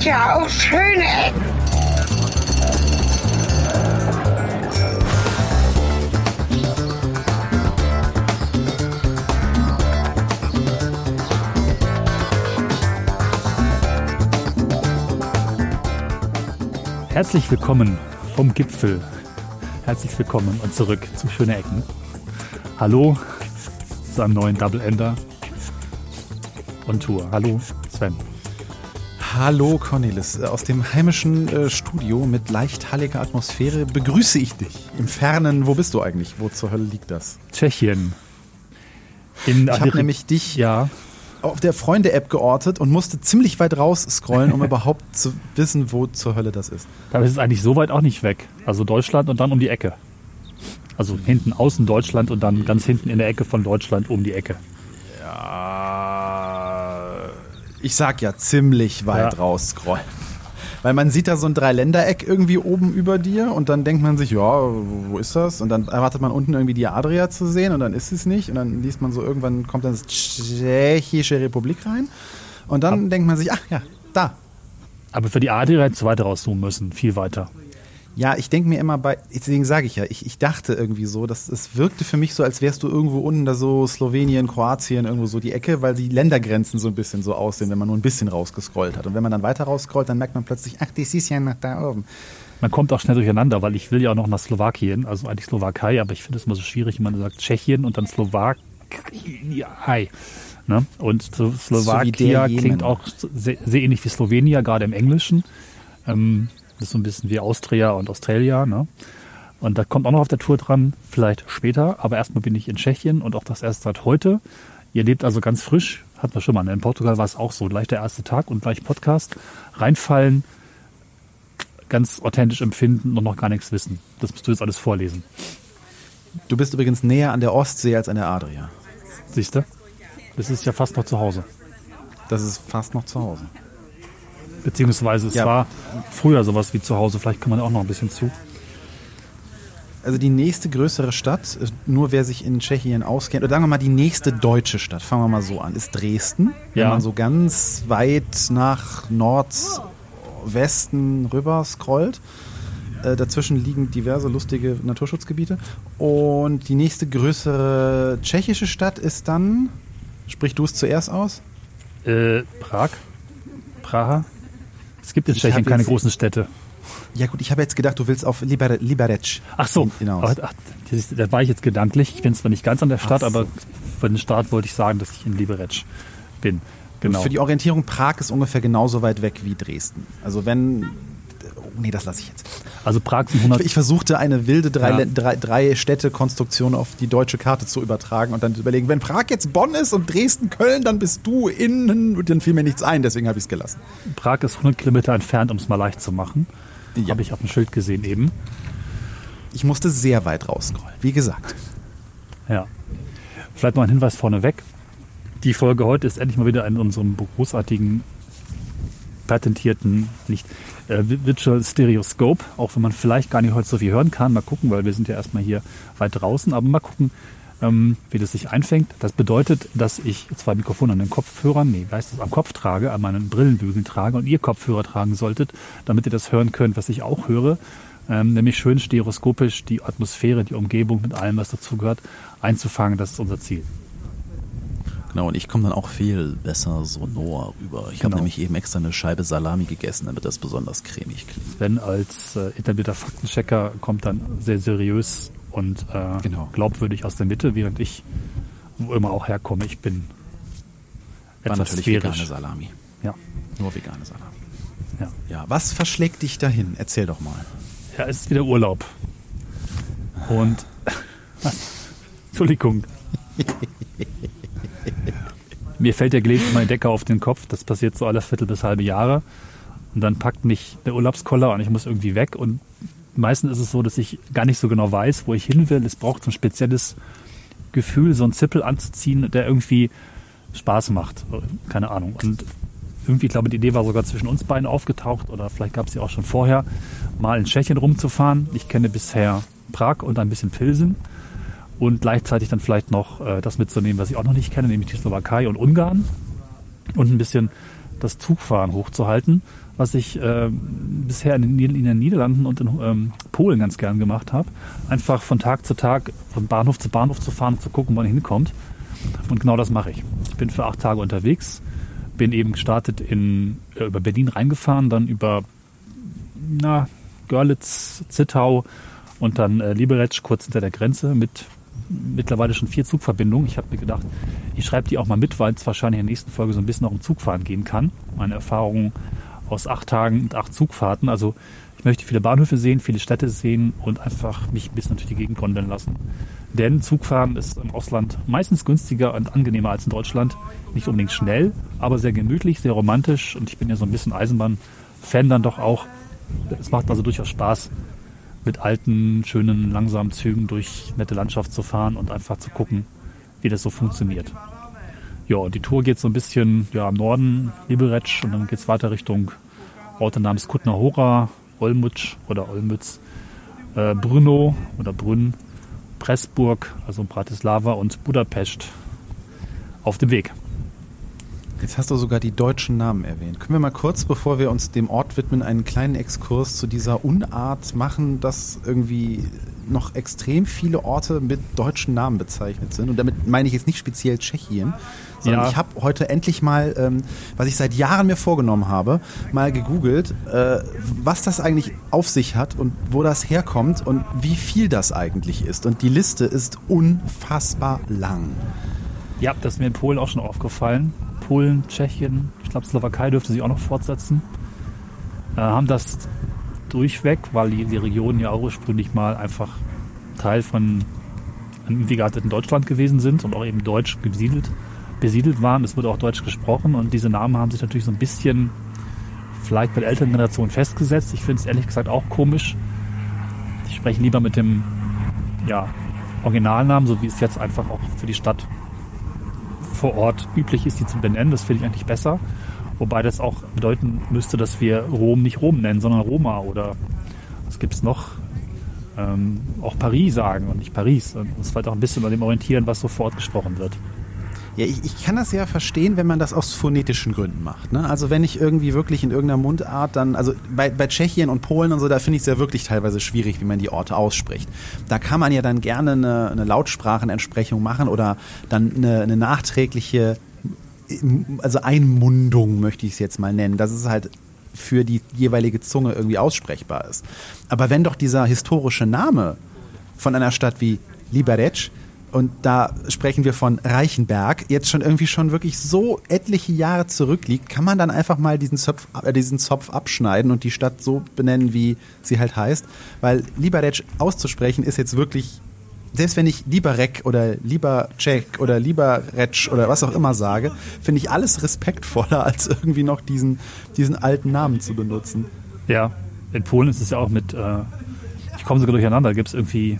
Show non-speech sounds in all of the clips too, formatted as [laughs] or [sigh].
gibt ja auch schöne Ecken. Herzlich willkommen vom Gipfel. Herzlich willkommen und zurück zu Schöne Ecken. Hallo zu einem neuen Double Ender on Tour. Hallo Sven. Hallo Cornelis, aus dem heimischen äh, Studio mit leicht halliger Atmosphäre begrüße ich dich. Im Fernen, wo bist du eigentlich? Wo zur Hölle liegt das? Tschechien. In ich habe nämlich dich ja. auf der Freunde-App geortet und musste ziemlich weit raus scrollen, um [laughs] überhaupt zu wissen, wo zur Hölle das ist. Da ist es eigentlich so weit auch nicht weg. Also Deutschland und dann um die Ecke. Also hinten außen Deutschland und dann ganz hinten in der Ecke von Deutschland um die Ecke. Ja, ich sag ja ziemlich weit Ja. raus scrollen. Weil man sieht da so ein Dreiländereck irgendwie oben über dir und dann denkt man sich, ja, wo ist das? Und dann erwartet man unten irgendwie die Adria zu sehen und dann ist es nicht. Und dann liest man so, irgendwann kommt dann das Tschechische Republik rein. Und dann denkt man sich, ach ja, da. Aber für die Adria hättest du weiter rauszoomen müssen. Viel weiter. Ja, ich denke mir immer bei, deswegen sage ich ja, ich, ich dachte irgendwie so, dass es wirkte für mich so, als wärst du irgendwo unten da so Slowenien, Kroatien, irgendwo so die Ecke, weil die Ländergrenzen so ein bisschen so aussehen, wenn man nur ein bisschen rausgescrollt hat. Und wenn man dann weiter rausscrollt, dann merkt man plötzlich, ach, das ist ja nach da oben. Man kommt auch schnell durcheinander, weil ich will ja auch noch nach Slowakien, also eigentlich Slowakei, aber ich finde es immer so schwierig, wenn man sagt Tschechien und dann Slowakei. Ne? Und so So Slowakia Jemen. klingt auch sehr, sehr ähnlich wie Slowenia, gerade im Englischen. Ähm, das ist so ein bisschen wie Austria und Australia. Ne? Und da kommt auch noch auf der Tour dran, vielleicht später, aber erstmal bin ich in Tschechien und auch das erst seit heute. Ihr lebt also ganz frisch, hatten wir schon mal. ne? In Portugal war es auch so, gleich der erste Tag und gleich Podcast. Reinfallen, ganz authentisch empfinden und noch gar nichts wissen. Das musst du jetzt alles vorlesen. Du bist übrigens näher an der Ostsee als an der Adria. Siehst du? Das ist ja fast noch zu Hause. Das ist fast noch zu Hause. Beziehungsweise es Ja. war früher sowas wie zu Hause. Vielleicht kann man auch noch ein bisschen zu. Also die nächste größere Stadt, äh, nur wer sich in Tschechien auskennt, oder sagen wir mal die nächste deutsche Stadt, fangen wir mal so an, ist Dresden. Wenn Ja. man so ganz weit nach Nordwesten rüber scrollt. Äh, dazwischen liegen diverse lustige Naturschutzgebiete. Und die nächste größere tschechische Stadt ist dann, sprich du es zuerst aus? Äh, Prag? Praha? Es gibt in Ich Tschechien keine großen Städte. Ja gut, ich habe jetzt gedacht, du willst auf Liber Liberec Ach so, hinaus. ach, da war ich jetzt gedanklich. Ich bin zwar nicht ganz an der Stadt, so. aber für den Start wollte ich sagen, dass ich in Liberec bin. Genau. Für die Orientierung, Prag ist ungefähr genauso weit weg wie Dresden. Also wenn. Oh, nee, das lasse ich jetzt. Also Prag sind 100, Ich versuchte eine wilde drei, Ja. drei, drei Städte-Konstruktion auf die deutsche Karte zu übertragen und dann zu überlegen, wenn Prag jetzt Bonn ist und Dresden Köln, dann bist du innen und dann fiel mir nichts ein, deswegen habe ich es gelassen. Prag ist 100 Kilometer entfernt, um es mal leicht zu machen. Ja. Habe ich auf dem Schild gesehen eben. Ich musste sehr weit rausscrollen, wie gesagt. Ja. Vielleicht noch ein Hinweis vorneweg. Die Folge heute ist endlich mal wieder in unserem großartigen, patentierten, nicht äh, Virtual Stereoscope, auch wenn man vielleicht gar nicht heute so viel hören kann. Mal gucken, weil wir sind ja erstmal hier weit draußen, aber mal gucken, ähm, wie das sich einfängt. Das bedeutet, dass ich zwei Mikrofone an den Kopfhörern, nee, wie das, am Kopf trage, an meinen Brillenbügeln trage und ihr Kopfhörer tragen solltet, damit ihr das hören könnt, was ich auch höre. Ähm, nämlich schön stereoskopisch die Atmosphäre, die Umgebung mit allem, was dazugehört, einzufangen. Das ist unser Ziel. Genau, und ich komme dann auch viel besser sonor rüber. Ich Genau. habe nämlich eben extra eine Scheibe Salami gegessen, damit das besonders cremig klingt. Sven als äh, etablierter Faktenchecker kommt dann sehr seriös und äh, Genau. glaubwürdig aus der Mitte, während ich, wo immer auch herkomme, ich bin War etwas natürlich vegane sphärisch. Salami. Ja, Nur vegane Salami. ja. Ja, was verschlägt dich dahin? Erzähl doch mal. ja, es ist wieder Urlaub. Und [laughs] Entschuldigung. [laughs] Mir fällt ja gelegentlich meine Decke auf den Kopf. Das passiert so alle Viertel bis halbe Jahre. Und dann packt mich der Urlaubskoller und ich muss irgendwie weg. Und meistens ist es so, dass ich gar nicht so genau weiß, wo ich hin will. Es braucht so ein spezielles Gefühl, so einen Zippel anzuziehen, der irgendwie Spaß macht. Keine Ahnung. Und irgendwie, ich glaube, die Idee war sogar zwischen uns beiden aufgetaucht oder vielleicht gab es sie auch schon vorher, mal in Tschechien rumzufahren. Ich kenne bisher Prag und ein bisschen Pilsen und gleichzeitig dann vielleicht noch äh, das mitzunehmen, was ich auch noch nicht kenne, nämlich die Slowakei und Ungarn und ein bisschen das Zugfahren hochzuhalten, was ich äh, bisher in in den Niederlanden und in ähm, Polen ganz gern gemacht habe. Einfach von Tag zu Tag von Bahnhof zu Bahnhof zu fahren und zu gucken, wann man hinkommt. Und genau das mache ich. Ich bin für acht Tage unterwegs, bin eben gestartet in, äh, über Berlin reingefahren, dann über na, Görlitz, Zittau und dann äh, Liberec kurz hinter der Grenze mit mittlerweile schon vier Zugverbindungen. Ich habe mir gedacht, ich schreibe die auch mal mit, weil es wahrscheinlich in der nächsten Folge so ein bisschen auch um Zugfahren gehen kann. Meine Erfahrungen aus acht Tagen und acht Zugfahrten. Also ich möchte viele Bahnhöfe sehen, viele Städte sehen und einfach mich ein bisschen durch die Gegend gondeln lassen. Denn Zugfahren ist im Ausland meistens günstiger und angenehmer als in Deutschland. Nicht unbedingt schnell, aber sehr gemütlich, sehr romantisch. Und ich bin ja so ein bisschen Eisenbahn-Fan dann doch auch. Es macht also durchaus Spaß, mit alten, schönen, langsamen Zügen durch nette Landschaft zu fahren und einfach zu gucken, wie das so funktioniert. Ja, und die Tour geht so ein bisschen ja, am Norden, Liberec, und dann geht es weiter Richtung Orte namens Kutna Hora, Olmütz oder Olmütz, äh, Brno oder Brünn, Pressburg, also Bratislava und Budapest auf dem Weg. Jetzt hast du sogar die deutschen Namen erwähnt. Können wir mal kurz, bevor wir uns dem Ort widmen, einen kleinen Exkurs zu dieser Unart machen, dass irgendwie noch extrem viele Orte mit deutschen Namen bezeichnet sind? Und damit meine ich jetzt nicht speziell Tschechien, sondern Ja. ich habe heute endlich mal, ähm, was ich seit Jahren mir vorgenommen habe, mal gegoogelt, äh, was das eigentlich auf sich hat und wo das herkommt und wie viel das eigentlich ist. Und die Liste ist unfassbar lang. Ja, das ist mir in Polen auch schon aufgefallen. Polen, Tschechien, ich glaube Slowakei dürfte sich auch noch fortsetzen. Äh, haben das durchweg, weil die, die Regionen ja ursprünglich mal einfach Teil von einem gearteten Deutschland gewesen sind und auch eben deutsch besiedelt, besiedelt waren. Es wurde auch Deutsch gesprochen und diese Namen haben sich natürlich so ein bisschen vielleicht bei der älteren Generation festgesetzt. Ich finde es ehrlich gesagt auch komisch. Ich spreche lieber mit dem ja, Originalnamen, so wie es jetzt einfach auch für die Stadt vor Ort üblich ist, die zu benennen. Das finde ich eigentlich besser. Wobei das auch bedeuten müsste, dass wir Rom nicht Rom nennen, sondern Roma oder was gibt es noch? Ähm, auch Paris sagen und nicht Paris. Und uns vielleicht auch ein bisschen an dem orientieren, was so vor Ort gesprochen wird. Ja, ich, ich kann das ja verstehen, wenn man das aus phonetischen Gründen macht. Ne? Also wenn ich irgendwie wirklich in irgendeiner Mundart dann, also bei, bei Tschechien und Polen und so, da finde ich es ja wirklich teilweise schwierig, wie man die Orte ausspricht. Da kann man ja dann gerne eine, eine Lautsprachenentsprechung machen oder dann eine, eine nachträgliche, also Einmundung möchte ich es jetzt mal nennen. Das ist halt für die jeweilige Zunge irgendwie aussprechbar ist. Aber wenn doch dieser historische Name von einer Stadt wie Liberec und da sprechen wir von Reichenberg, jetzt schon irgendwie schon wirklich so etliche Jahre zurückliegt, kann man dann einfach mal diesen Zopf, äh, diesen Zopf abschneiden und die Stadt so benennen, wie sie halt heißt. Weil Liberec auszusprechen ist jetzt wirklich, selbst wenn ich Liberec oder Libercek oder Liberec oder was auch immer sage, finde ich alles respektvoller, [laughs] als irgendwie noch diesen, diesen alten Namen zu benutzen. Ja, in Polen ist es ja auch mit, äh, ich komme sogar durcheinander, gibt es irgendwie,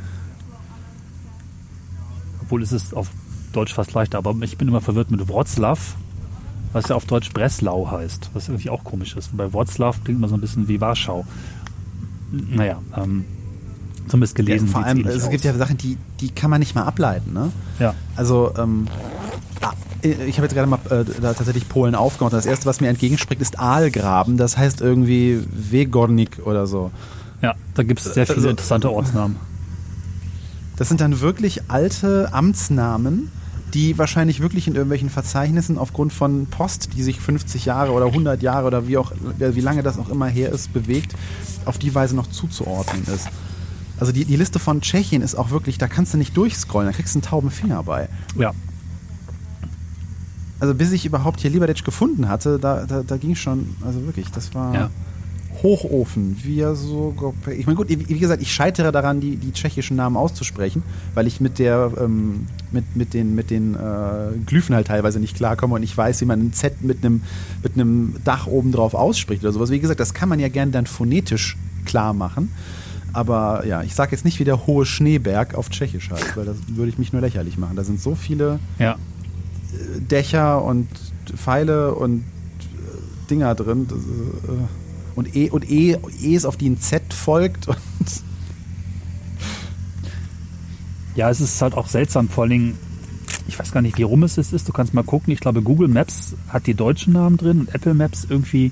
obwohl es ist auf Deutsch fast leichter, aber ich bin immer verwirrt mit Wroclaw, was ja auf Deutsch Breslau heißt, was irgendwie auch komisch ist. Und bei Wroclaw klingt immer so ein bisschen wie Warschau. Naja, ähm, zumindest gelesen. Ja, vor allem, es aus. gibt ja Sachen, die, die kann man nicht mal ableiten. Ne? ja. Also, ähm, ah, ich habe jetzt gerade mal äh, da tatsächlich Polen aufgemacht. Das erste, was mir entgegenspringt, ist Aalgraben. Das heißt irgendwie Wegornik oder so. ja, da gibt es sehr viele Also- interessante Ortsnamen. Das sind dann wirklich alte Amtsnamen, die wahrscheinlich wirklich in irgendwelchen Verzeichnissen aufgrund von Post, die sich 50 Jahre oder 100 Jahre oder wie auch wie lange das auch immer her ist, bewegt, auf die Weise noch zuzuordnen ist. Also die, die Liste von Tschechien ist auch wirklich, da kannst du nicht durchscrollen, da kriegst du einen tauben Finger bei. Ja, Also bis ich überhaupt hier Liberec gefunden hatte, da, da, da ging schon, also wirklich, das war Ja. Hochofen. So, ich meine gut, wie gesagt, ich scheitere daran, die, die tschechischen Namen auszusprechen, weil ich mit der, ähm, mit, mit den, mit den äh, Glyphen halt teilweise nicht klarkomme und ich weiß, wie man ein Z mit einem, mit einem Dach oben drauf ausspricht oder sowas. Wie gesagt, das kann man ja gerne dann phonetisch klar machen. Aber ja, ich sage jetzt nicht, wie der hohe Schneeberg auf Tschechisch heißt, weil das würde ich mich nur lächerlich machen. Da sind so viele ja. Dächer und Pfeile und äh, Dinger drin. Das, äh, und E und E, E's, auf die ein Z folgt. Und Ja, es ist halt auch seltsam, vor allen Dingen, ich weiß gar nicht, wie rum es ist. Du kannst mal gucken. Ich glaube, Google Maps hat die deutschen Namen drin und Apple Maps irgendwie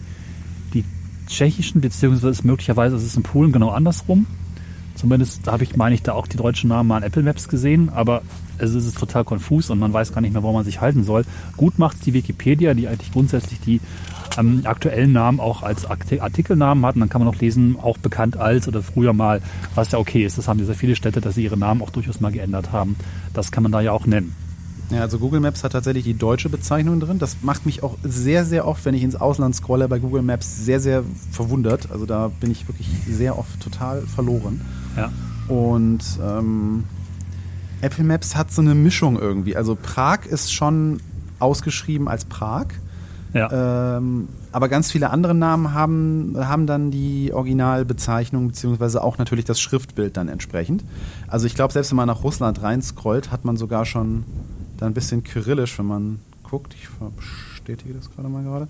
die tschechischen, beziehungsweise möglicherweise ist es in Polen genau andersrum. Zumindest habe ich, meine ich, da auch die deutschen Namen mal in Apple Maps gesehen, aber es ist total konfus und man weiß gar nicht mehr, wo man sich halten soll. Gut macht die Wikipedia, die eigentlich grundsätzlich die ähm, aktuellen Namen auch als Artikelnamen hat. Und dann kann man auch lesen, auch bekannt als oder früher mal, was ja okay ist. Das haben ja sehr viele Städte, dass sie ihre Namen auch durchaus mal geändert haben. Das kann man da ja auch nennen. Ja, also Google Maps hat tatsächlich die deutsche Bezeichnung drin. Das macht mich auch sehr, sehr oft, wenn ich ins Ausland scrolle bei Google Maps, sehr, sehr verwundert. Also da bin ich wirklich sehr oft total verloren. Ja. Und ähm, Apple Maps hat so eine Mischung irgendwie. Also Prag ist schon ausgeschrieben als Prag. Ja. Ähm, aber ganz viele andere Namen haben, haben dann die Originalbezeichnung, beziehungsweise auch natürlich das Schriftbild dann entsprechend. Also ich glaube, selbst wenn man nach Russland reinscrollt, hat man sogar schon da ein bisschen kyrillisch, wenn man guckt. Ich bestätige das gerade mal gerade.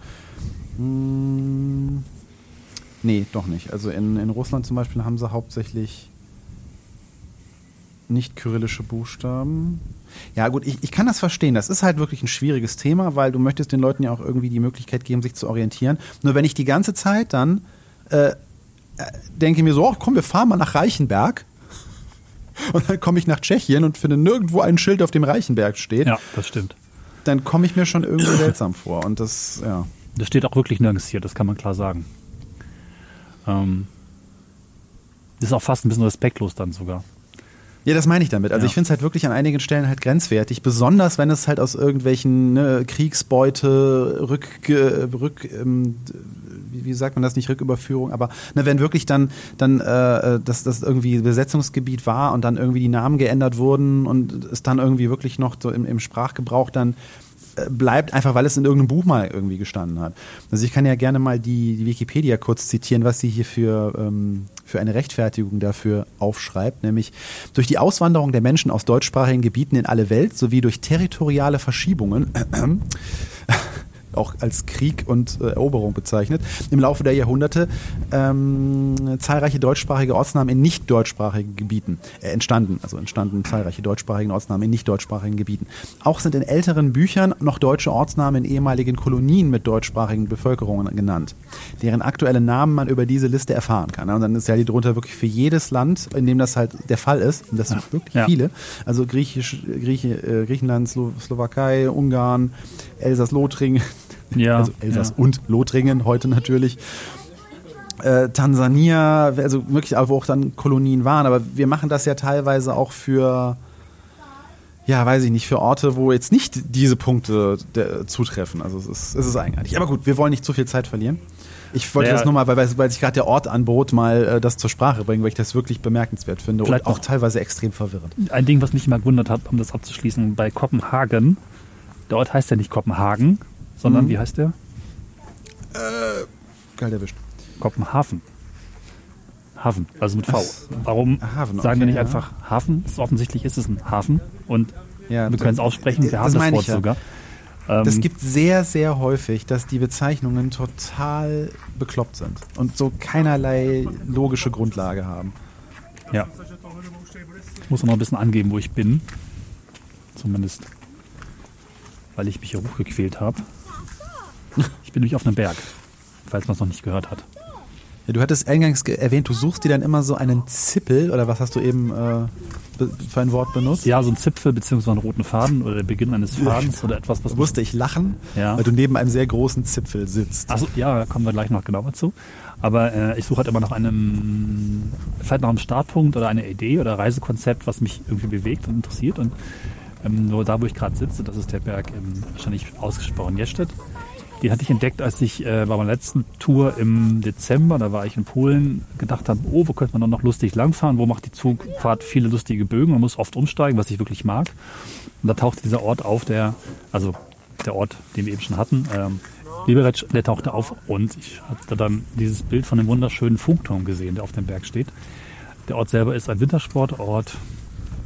Hm, nee, doch nicht. Also in, in Russland zum Beispiel haben sie hauptsächlich nicht kyrillische Buchstaben. Ja, gut, ich, ich kann das verstehen. Das ist halt wirklich ein schwieriges Thema, weil du möchtest den Leuten ja auch irgendwie die Möglichkeit geben, sich zu orientieren. Nur wenn ich die ganze Zeit dann äh, äh denke mir so, oh, komm, wir fahren mal nach Reichenberg. [laughs] Und dann komme ich nach Tschechien und finde nirgendwo ein Schild, auf dem Reichenberg steht. Ja, das stimmt. Dann komme ich mir schon irgendwie [laughs] seltsam vor. Und das, ja. Das steht auch wirklich nirgends hier, das kann man klar sagen. Ähm, das ist auch fast ein bisschen respektlos dann sogar. Ja, das meine ich damit. Also Ja. ich finde es halt wirklich an einigen Stellen halt grenzwertig, besonders wenn es halt aus irgendwelchen ne, Kriegsbeute, Rück, Rück ähm, wie, sagt man das nicht, Rücküberführung, aber ne, wenn wirklich dann, dann äh, das, das irgendwie Besetzungsgebiet war und dann irgendwie die Namen geändert wurden und es dann irgendwie wirklich noch so im, im Sprachgebrauch dann bleibt, einfach weil es in irgendeinem Buch mal irgendwie gestanden hat. Also ich kann ja gerne mal die, die Wikipedia kurz zitieren, was sie hier für, ähm, für eine Rechtfertigung dafür aufschreibt, nämlich durch die Auswanderung der Menschen aus deutschsprachigen Gebieten in alle Welt sowie durch territoriale Verschiebungen auch als Krieg und äh, Eroberung bezeichnet, im Laufe der Jahrhunderte ähm, zahlreiche deutschsprachige Ortsnamen in nicht deutschsprachigen Gebieten äh, entstanden. Also entstanden zahlreiche deutschsprachige Ortsnamen in nicht deutschsprachigen Gebieten. Auch sind in älteren Büchern noch deutsche Ortsnamen in ehemaligen Kolonien mit deutschsprachigen Bevölkerungen genannt, deren aktuelle Namen man über diese Liste erfahren kann. Und dann ist ja die drunter wirklich für jedes Land, in dem das halt der Fall ist, und das sind wirklich Ja. viele, also Griechisch, Grieche, äh, Griechenland, Slo Slowakei, Ungarn, Elsass-Lothringen, Ja, also Elsass ja. und Lothringen heute natürlich. Äh, Tansania, also wirklich, wo auch dann Kolonien waren, aber wir machen das ja teilweise auch für, ja, weiß ich nicht, für Orte, wo jetzt nicht diese Punkte der, zutreffen. Also es ist, es ist eigenartig. Aber gut, wir wollen nicht zu viel Zeit verlieren. Ich wollte Ja. das nur mal, weil, weil sich gerade der Ort anbot, mal äh, das zur Sprache bringen, weil ich das wirklich bemerkenswert finde Vielleicht und auch teilweise extrem verwirrend. Ein Ding, was mich immer gewundert hat, um das abzuschließen, bei Kopenhagen, der Ort heißt ja nicht Kopenhagen, sondern Mhm. wie heißt der? Geil erwischt. Kopenhagen. Hafen, also mit V. Warum Hafen, sagen wir nicht ja. einfach Hafen? Ist offensichtlich ist es ein Hafen und Ja, wir können es aussprechen, wir das haben das Wort ja. sogar. Ähm, Das gibt sehr, sehr häufig, dass die Bezeichnungen total bekloppt sind und so keinerlei logische Grundlage haben. Ja. Ich muss noch ein bisschen angeben, wo ich bin. Zumindest, weil ich mich hier hochgequält habe. Ich bin nämlich auf einem Berg, falls man es noch nicht gehört hat. Ja, du hattest eingangs erwähnt, du suchst dir dann immer so einen Zippel oder was hast du eben äh, für ein Wort benutzt? Ja, so ein Zipfel beziehungsweise einen roten Faden oder der Beginn eines Fadens oder etwas, was musste ich lachen, Ja. weil du neben einem sehr großen Zipfel sitzt. Achso, ja, da kommen wir gleich noch genauer zu. Aber äh, ich suche halt immer nach einem, vielleicht nach einem Startpunkt oder einer Idee oder Reisekonzept, was mich irgendwie bewegt und interessiert. Und ähm, nur da, wo ich gerade sitze, das ist der Berg im wahrscheinlich ausgesprochen Jestedt. Den hatte ich entdeckt, als ich äh, bei meiner letzten Tour im Dezember, da war ich in Polen, gedacht habe, oh, wo könnte man noch lustig langfahren? Wo macht die Zugfahrt viele lustige Bögen? Man muss oft umsteigen, was ich wirklich mag. Und da tauchte dieser Ort auf, der, also der Ort, den wir eben schon hatten, ähm, Liberec, der tauchte auf und ich hatte dann dieses Bild von dem wunderschönen Funkturm gesehen, der auf dem Berg steht. Der Ort selber ist ein Wintersportort,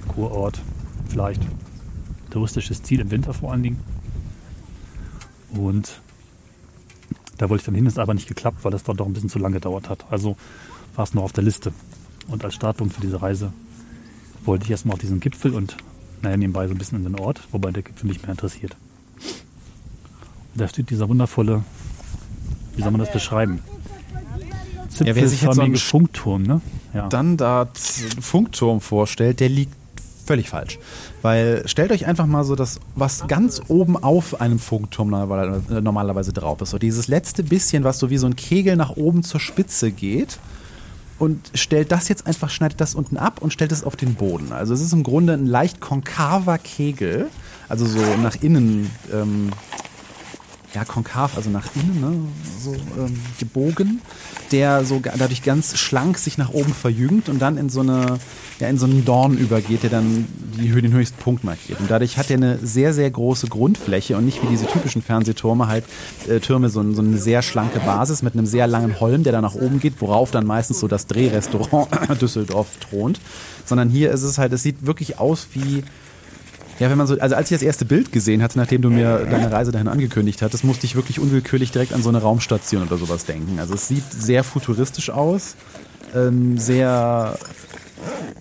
Kurort, vielleicht touristisches Ziel im Winter vor allen Dingen. Und da wollte ich dann hin, ist aber nicht geklappt, weil das dort doch ein bisschen zu lange gedauert hat. Also war es noch auf der Liste. Und als Startpunkt für diese Reise wollte ich erstmal auf diesen Gipfel und naja, nebenbei so ein bisschen in den Ort, wobei der Gipfel mich mehr interessiert. Und da steht dieser wundervolle, wie soll man das beschreiben? Ja, wer sich jetzt so einen Funkturm, ne? Ja. Standard Funkturm vorstellt, der liegt völlig falsch. Weil stellt euch einfach mal so das, was ganz oben auf einem Funkturm normalerweise, äh, normalerweise drauf ist. So dieses letzte bisschen, was so wie so ein Kegel nach oben zur Spitze geht. Und stellt das jetzt einfach, schneidet das unten ab und stellt es auf den Boden. Also es ist im Grunde ein leicht konkaver Kegel. Also so nach innen ähm, ja, konkav, also nach innen, ne, so ähm, gebogen, der so dadurch ganz schlank sich nach oben verjüngt und dann in so eine, ja, in so einen Dorn übergeht, der dann die, den höchsten Punkt markiert. Und dadurch hat er eine sehr, sehr große Grundfläche und nicht wie diese typischen Fernsehtürme halt äh, Türme so, so eine sehr schlanke Basis mit einem sehr langen Holm, der dann nach oben geht, worauf dann meistens so das Drehrestaurant [coughs] Düsseldorf thront. Sondern hier ist es halt, es sieht wirklich aus wie ja, wenn man so, also als ich das erste Bild gesehen hatte, nachdem du mir deine Reise dahin angekündigt hattest, musste ich wirklich unwillkürlich direkt an so eine Raumstation oder sowas denken. Also es sieht sehr futuristisch aus, ähm, sehr,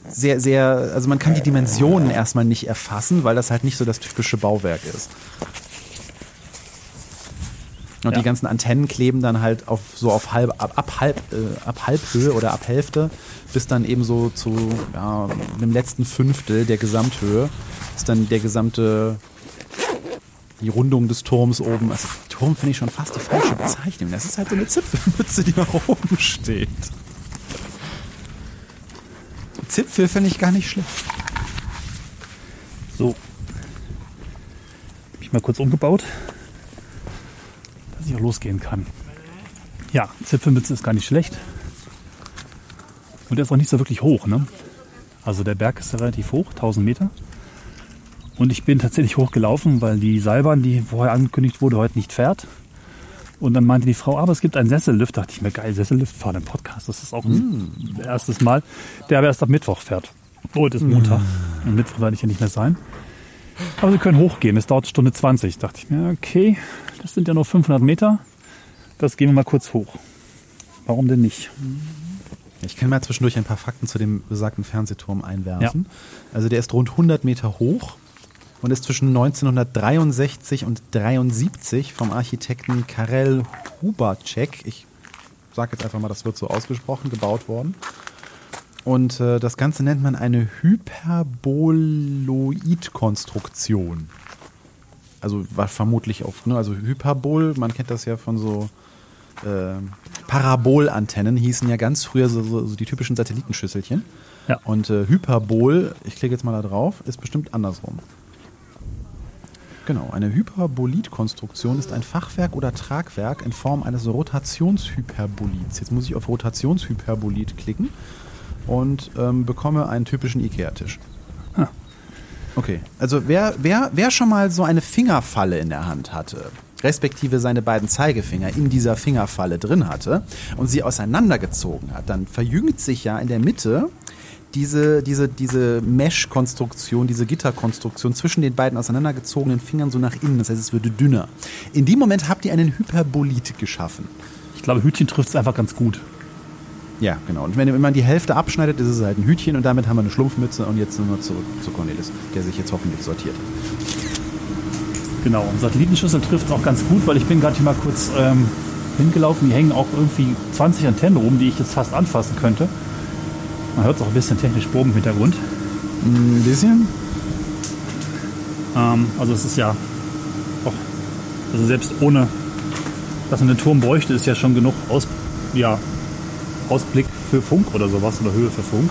sehr, sehr, also man kann die Dimensionen erstmal nicht erfassen, weil das halt nicht so das typische Bauwerk ist. Und Ja. die ganzen Antennen kleben dann halt auf so auf halb, ab, ab, halb, äh, ab Halbhöhe oder ab Hälfte bis dann eben so zu ja, einem letzten Fünftel der Gesamthöhe ist dann der gesamte die Rundung des Turms oben. Also Turm finde ich schon fast die falsche Bezeichnung. Das ist halt so eine Zipfelmütze, die nach oben steht. Zipfel finde ich gar nicht schlecht. So. Hab ich mal kurz umgebaut, dass ich auch losgehen kann. Ja, Zipfelmütze ist gar nicht schlecht. Und der ist auch nicht so wirklich hoch, ne? Also der Berg ist relativ hoch, 1000 Meter. Und ich bin tatsächlich hochgelaufen, weil die Seilbahn, die vorher angekündigt wurde, heute nicht fährt. Und dann meinte die Frau, aber es gibt einen Sessellift. Da dachte ich mir, geil, Sessellift fahren im Podcast. Das ist auch ein erstes Mal. Der aber erst ab Mittwoch fährt. Heute ist Montag. Und Mittwoch werde ich ja nicht mehr sein. Aber sie können hochgehen. Es dauert Stunde 20. Dachte ich mir, okay, das sind ja nur 500 Meter. Das gehen wir mal kurz hoch. Warum denn nicht? Ich kann mal zwischendurch ein paar Fakten zu dem besagten Fernsehturm einwerfen. Also der ist rund 100 Meter hoch und ist zwischen 1963 und 73 vom Architekten Karel Hubacek, ich sage jetzt einfach mal, das wird so ausgesprochen, gebaut worden. Und äh, das Ganze nennt man eine Hyperboloidkonstruktion. Also war vermutlich auf, ne, also Hyperbol, man kennt das ja von so äh, Parabolantennen, hießen ja ganz früher so, so, so die typischen Satellitenschüsselchen. Ja. Und äh, Hyperbol, ich klicke jetzt mal da drauf, ist bestimmt andersrum. Genau, eine Hyperbolidkonstruktion ist ein Fachwerk oder Tragwerk in Form eines Rotationshyperbolits. Jetzt muss ich auf Rotationshyperbolit klicken und ähm, bekomme einen typischen Ikea-Tisch. Ah. Okay, also wer, wer, wer schon mal so eine Fingerfalle in der Hand hatte, respektive seine beiden Zeigefinger in dieser Fingerfalle drin hatte und sie auseinandergezogen hat, dann verjüngt sich ja in der Mitte diese, diese, diese Mesh-Konstruktion, diese Gitterkonstruktion zwischen den beiden auseinandergezogenen Fingern so nach innen. Das heißt, es würde dünner. In dem Moment habt ihr einen Hyperbolit geschaffen. Ich glaube, Hütchen trifft es einfach ganz gut. Ja, genau. Und wenn man die Hälfte abschneidet, ist es halt ein Hütchen und damit haben wir eine Schlumpfmütze und jetzt sind wir zurück zu Cornelis, der sich jetzt hoffentlich sortiert hat. Genau, und Satellitenschüssel trifft es auch ganz gut, weil ich bin gerade hier mal kurz ähm, hingelaufen. Die hängen auch irgendwie 20 Antennen oben, die ich jetzt fast anfassen könnte. Man hört es auch ein bisschen technisch Bogen im Hintergrund. Ein bisschen? Ähm, also es ist ja auch, also selbst ohne, dass man den Turm bräuchte, ist ja schon genug Aus, ja, Ausblick für Funk oder sowas oder Höhe für Funk.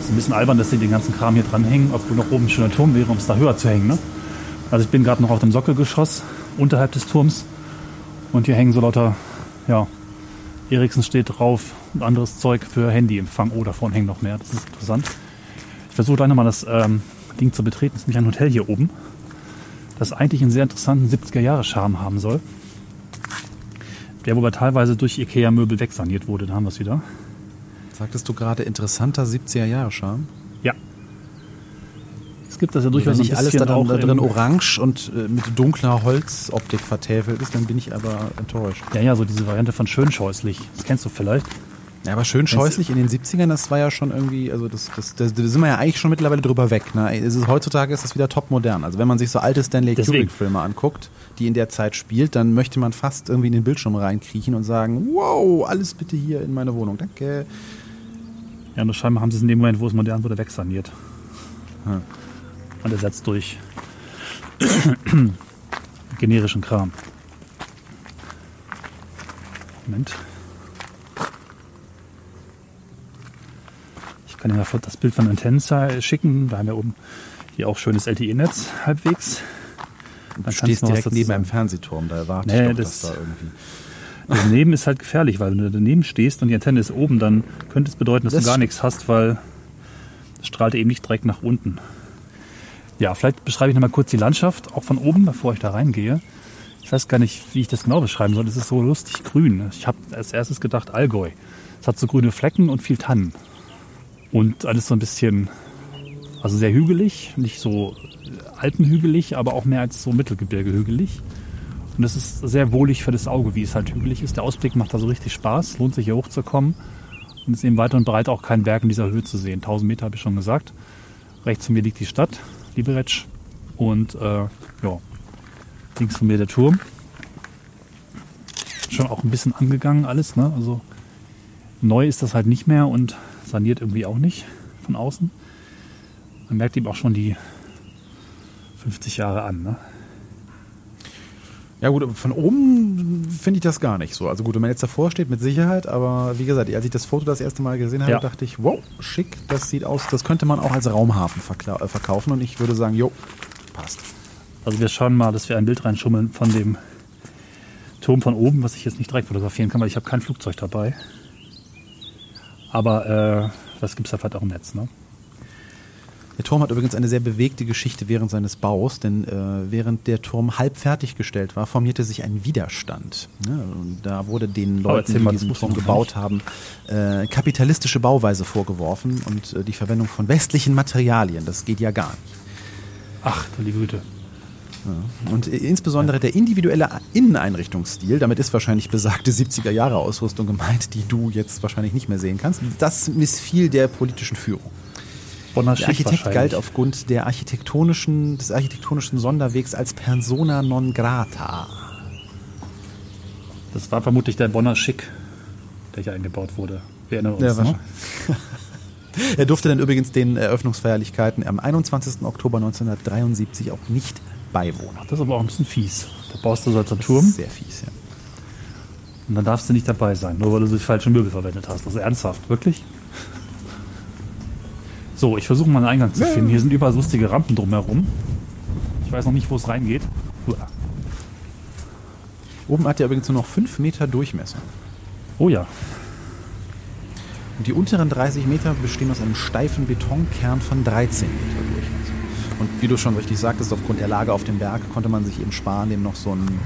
Ist ein bisschen albern, dass sie den ganzen Kram hier dranhängen, obwohl noch oben ein Turm wäre, um es da höher zu hängen. Ne? Also ich bin gerade noch auf dem Sockelgeschoss unterhalb des Turms und hier hängen so lauter, ja, Ericsson steht drauf und anderes Zeug für Handyempfang. Oh, da vorne hängen noch mehr. Das ist interessant. Ich versuche gleich nochmal das ähm, Ding zu betreten. Das ist nämlich ein Hotel hier oben, das eigentlich einen sehr interessanten 70er-Jahre-Charme haben soll. Der wobei teilweise durch Ikea-Möbel wegsaniert wurde. Da haben wir es wieder. Sagtest du gerade interessanter 70er-Jahre-Charme? Ja. Es gibt das ja durchaus Wenn ein nicht alles da, auch da drin orange und äh, mit dunkler Holzoptik vertäfelt ist, dann bin ich aber enttäuscht. Ja, ja, so diese Variante von schön scheußlich. Das kennst du vielleicht. Ja, aber schön scheußlich in den 70ern, das war ja schon irgendwie, also das, das, das, da sind wir ja eigentlich schon mittlerweile drüber weg. Ne? Ist, heutzutage ist das wieder top modern. Also wenn man sich so alte Stanley. Kubrick-Filme anguckt, die in der Zeit spielt, dann möchte man fast irgendwie in den Bildschirm reinkriechen und sagen, wow, alles bitte hier in meine Wohnung. Danke. Ja, nur scheinbar haben sie es in dem Moment, wo es modern wurde, wegsaniert. Hm. Und ersetzt durch [clears throat] generischen Kram. Moment. Ich kann dir mal das Bild von Antennen zei- schicken. Da haben wir oben hier auch schönes LTE-Netz halbwegs. Du stehst du was direkt neben sagen. einem Fernsehturm, da erwarte Nee, ich doch, das- dass da irgendwie... Daneben ist halt gefährlich, weil wenn du daneben stehst und die Antenne ist oben, dann könnte es bedeuten, dass Das du gar nichts hast, weil es strahlt eben nicht direkt nach unten. Ja, vielleicht beschreibe ich nochmal kurz die Landschaft, auch von oben, bevor ich da reingehe. Ich weiß gar nicht, wie ich das genau beschreiben soll. Es ist so lustig grün. Ich habe als erstes gedacht Allgäu. Es hat so grüne Flecken und viel Tannen. Und alles so ein bisschen, also sehr hügelig, nicht so alpenhügelig, aber auch mehr als so Mittelgebirge hügelig. Und das ist sehr wohlig für das Auge, wie es halt hügelig ist. Der Ausblick macht da so richtig Spaß, lohnt sich hier hochzukommen. Und es ist eben weit und breit auch kein Berg in dieser Höhe zu sehen. 1000 Meter habe ich schon gesagt. Rechts von mir liegt die Stadt, Liberec. Und äh, ja, links von mir der Turm. Schon auch ein bisschen angegangen alles. Ne? Also neu ist das halt nicht mehr und saniert irgendwie auch nicht von außen. Man merkt eben auch schon die 50 Jahre an. Ne? Ja gut, von oben finde ich das gar nicht so. Also gut, wenn man jetzt davor steht, mit Sicherheit, aber wie gesagt, als ich das Foto das erste Mal gesehen habe, Ja. dachte ich, wow, schick, das sieht aus, das könnte man auch als Raumhafen äh, verkaufen und ich würde sagen, jo, passt. Also wir schauen mal, dass wir ein Bild reinschummeln von dem Turm von oben, was ich jetzt nicht direkt fotografieren kann, weil ich habe kein Flugzeug dabei. Aber äh, das gibt es ja vielleicht auch im Netz. Ne? Der Turm hat übrigens eine sehr bewegte Geschichte während seines Baus, denn äh, während der Turm halb fertiggestellt war, formierte sich ein Widerstand. Und da wurde den Leuten, die diesen Turm gebaut haben, äh, kapitalistische Bauweise vorgeworfen und äh, die Verwendung von westlichen Materialien. Das geht ja gar nicht. Ach, du liebe Güte. Und äh, insbesondere der individuelle Inneneinrichtungsstil, damit ist wahrscheinlich besagte 70er Jahre Ausrüstung gemeint, die du jetzt wahrscheinlich nicht mehr sehen kannst, das missfiel der politischen Führung. Bonner Der Architekt galt aufgrund der architektonischen, des architektonischen Sonderwegs als persona non grata. Das war vermutlich der Bonner Schick, der hier eingebaut wurde. Wir erinnern uns. Ja, ne? [laughs] Er durfte dann übrigens den Eröffnungsfeierlichkeiten am 21. Oktober 1973 auch nicht beiwohnen. Das ist aber auch ein bisschen fies. Da baust du so als einen Das Turm ist Sehr fies, ja. und dann darfst du nicht dabei sein, nur weil du so die falschen Möbel verwendet hast. Also ernsthaft, wirklich? So, ich versuche mal einen Eingang zu finden. Hier sind überall lustige Rampen drumherum. Ich weiß noch nicht, wo es reingeht. Uah. Oben hat er übrigens nur noch 5 Meter Durchmesser. Oh ja, Und die unteren 30 Meter bestehen aus einem steifen Betonkern von 13 Meter Durchmesser. Und wie du schon richtig sagtest, aufgrund der Lage auf dem Berg konnte man sich eben sparen, dem noch so einen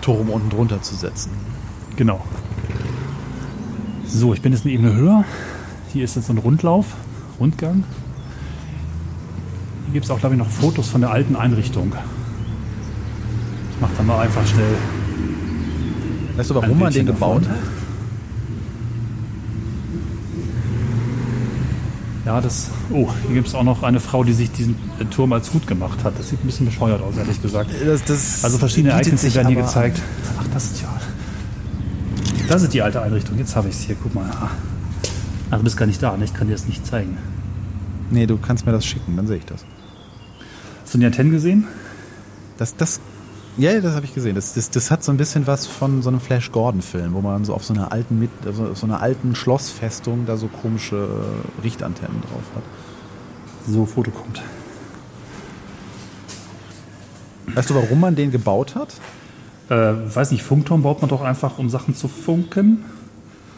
Turm unten drunter zu setzen. genau. So, ich bin jetzt eine Ebene höher. Hier ist jetzt so ein Rundlauf, Rundgang. Hier gibt es auch, glaube ich, noch Fotos von der alten Einrichtung. Ich mache dann mal einfach schnell Weißt du, warum man den gebaut hat? Ja, das. Oh, hier gibt es auch noch eine Frau, die sich diesen äh, Turm als Hut gemacht hat. Das sieht ein bisschen bescheuert aus, ehrlich gesagt. Das, das Also verschiedene Ereignisse werden hier gezeigt. Ach, das ist ja. Das ist die alte Einrichtung. Jetzt habe ich es hier. Guck mal. Ah. Ach, du bist gar nicht da. ne? Ich kann dir das nicht zeigen. Nee, du kannst mir das schicken, dann sehe ich das. Hast du die Antennen gesehen? Das, das, ja, das habe ich gesehen. Das, das, das hat so ein bisschen was von so einem Flash Gordon-Film, wo man so auf so einer alten, Mit, also auf so einer alten Schlossfestung da so komische äh, Richtantennen drauf hat. So, Foto kommt. Weißt du, warum man den gebaut hat? Äh, weiß nicht, Funkturm baut man doch einfach, um Sachen zu funken.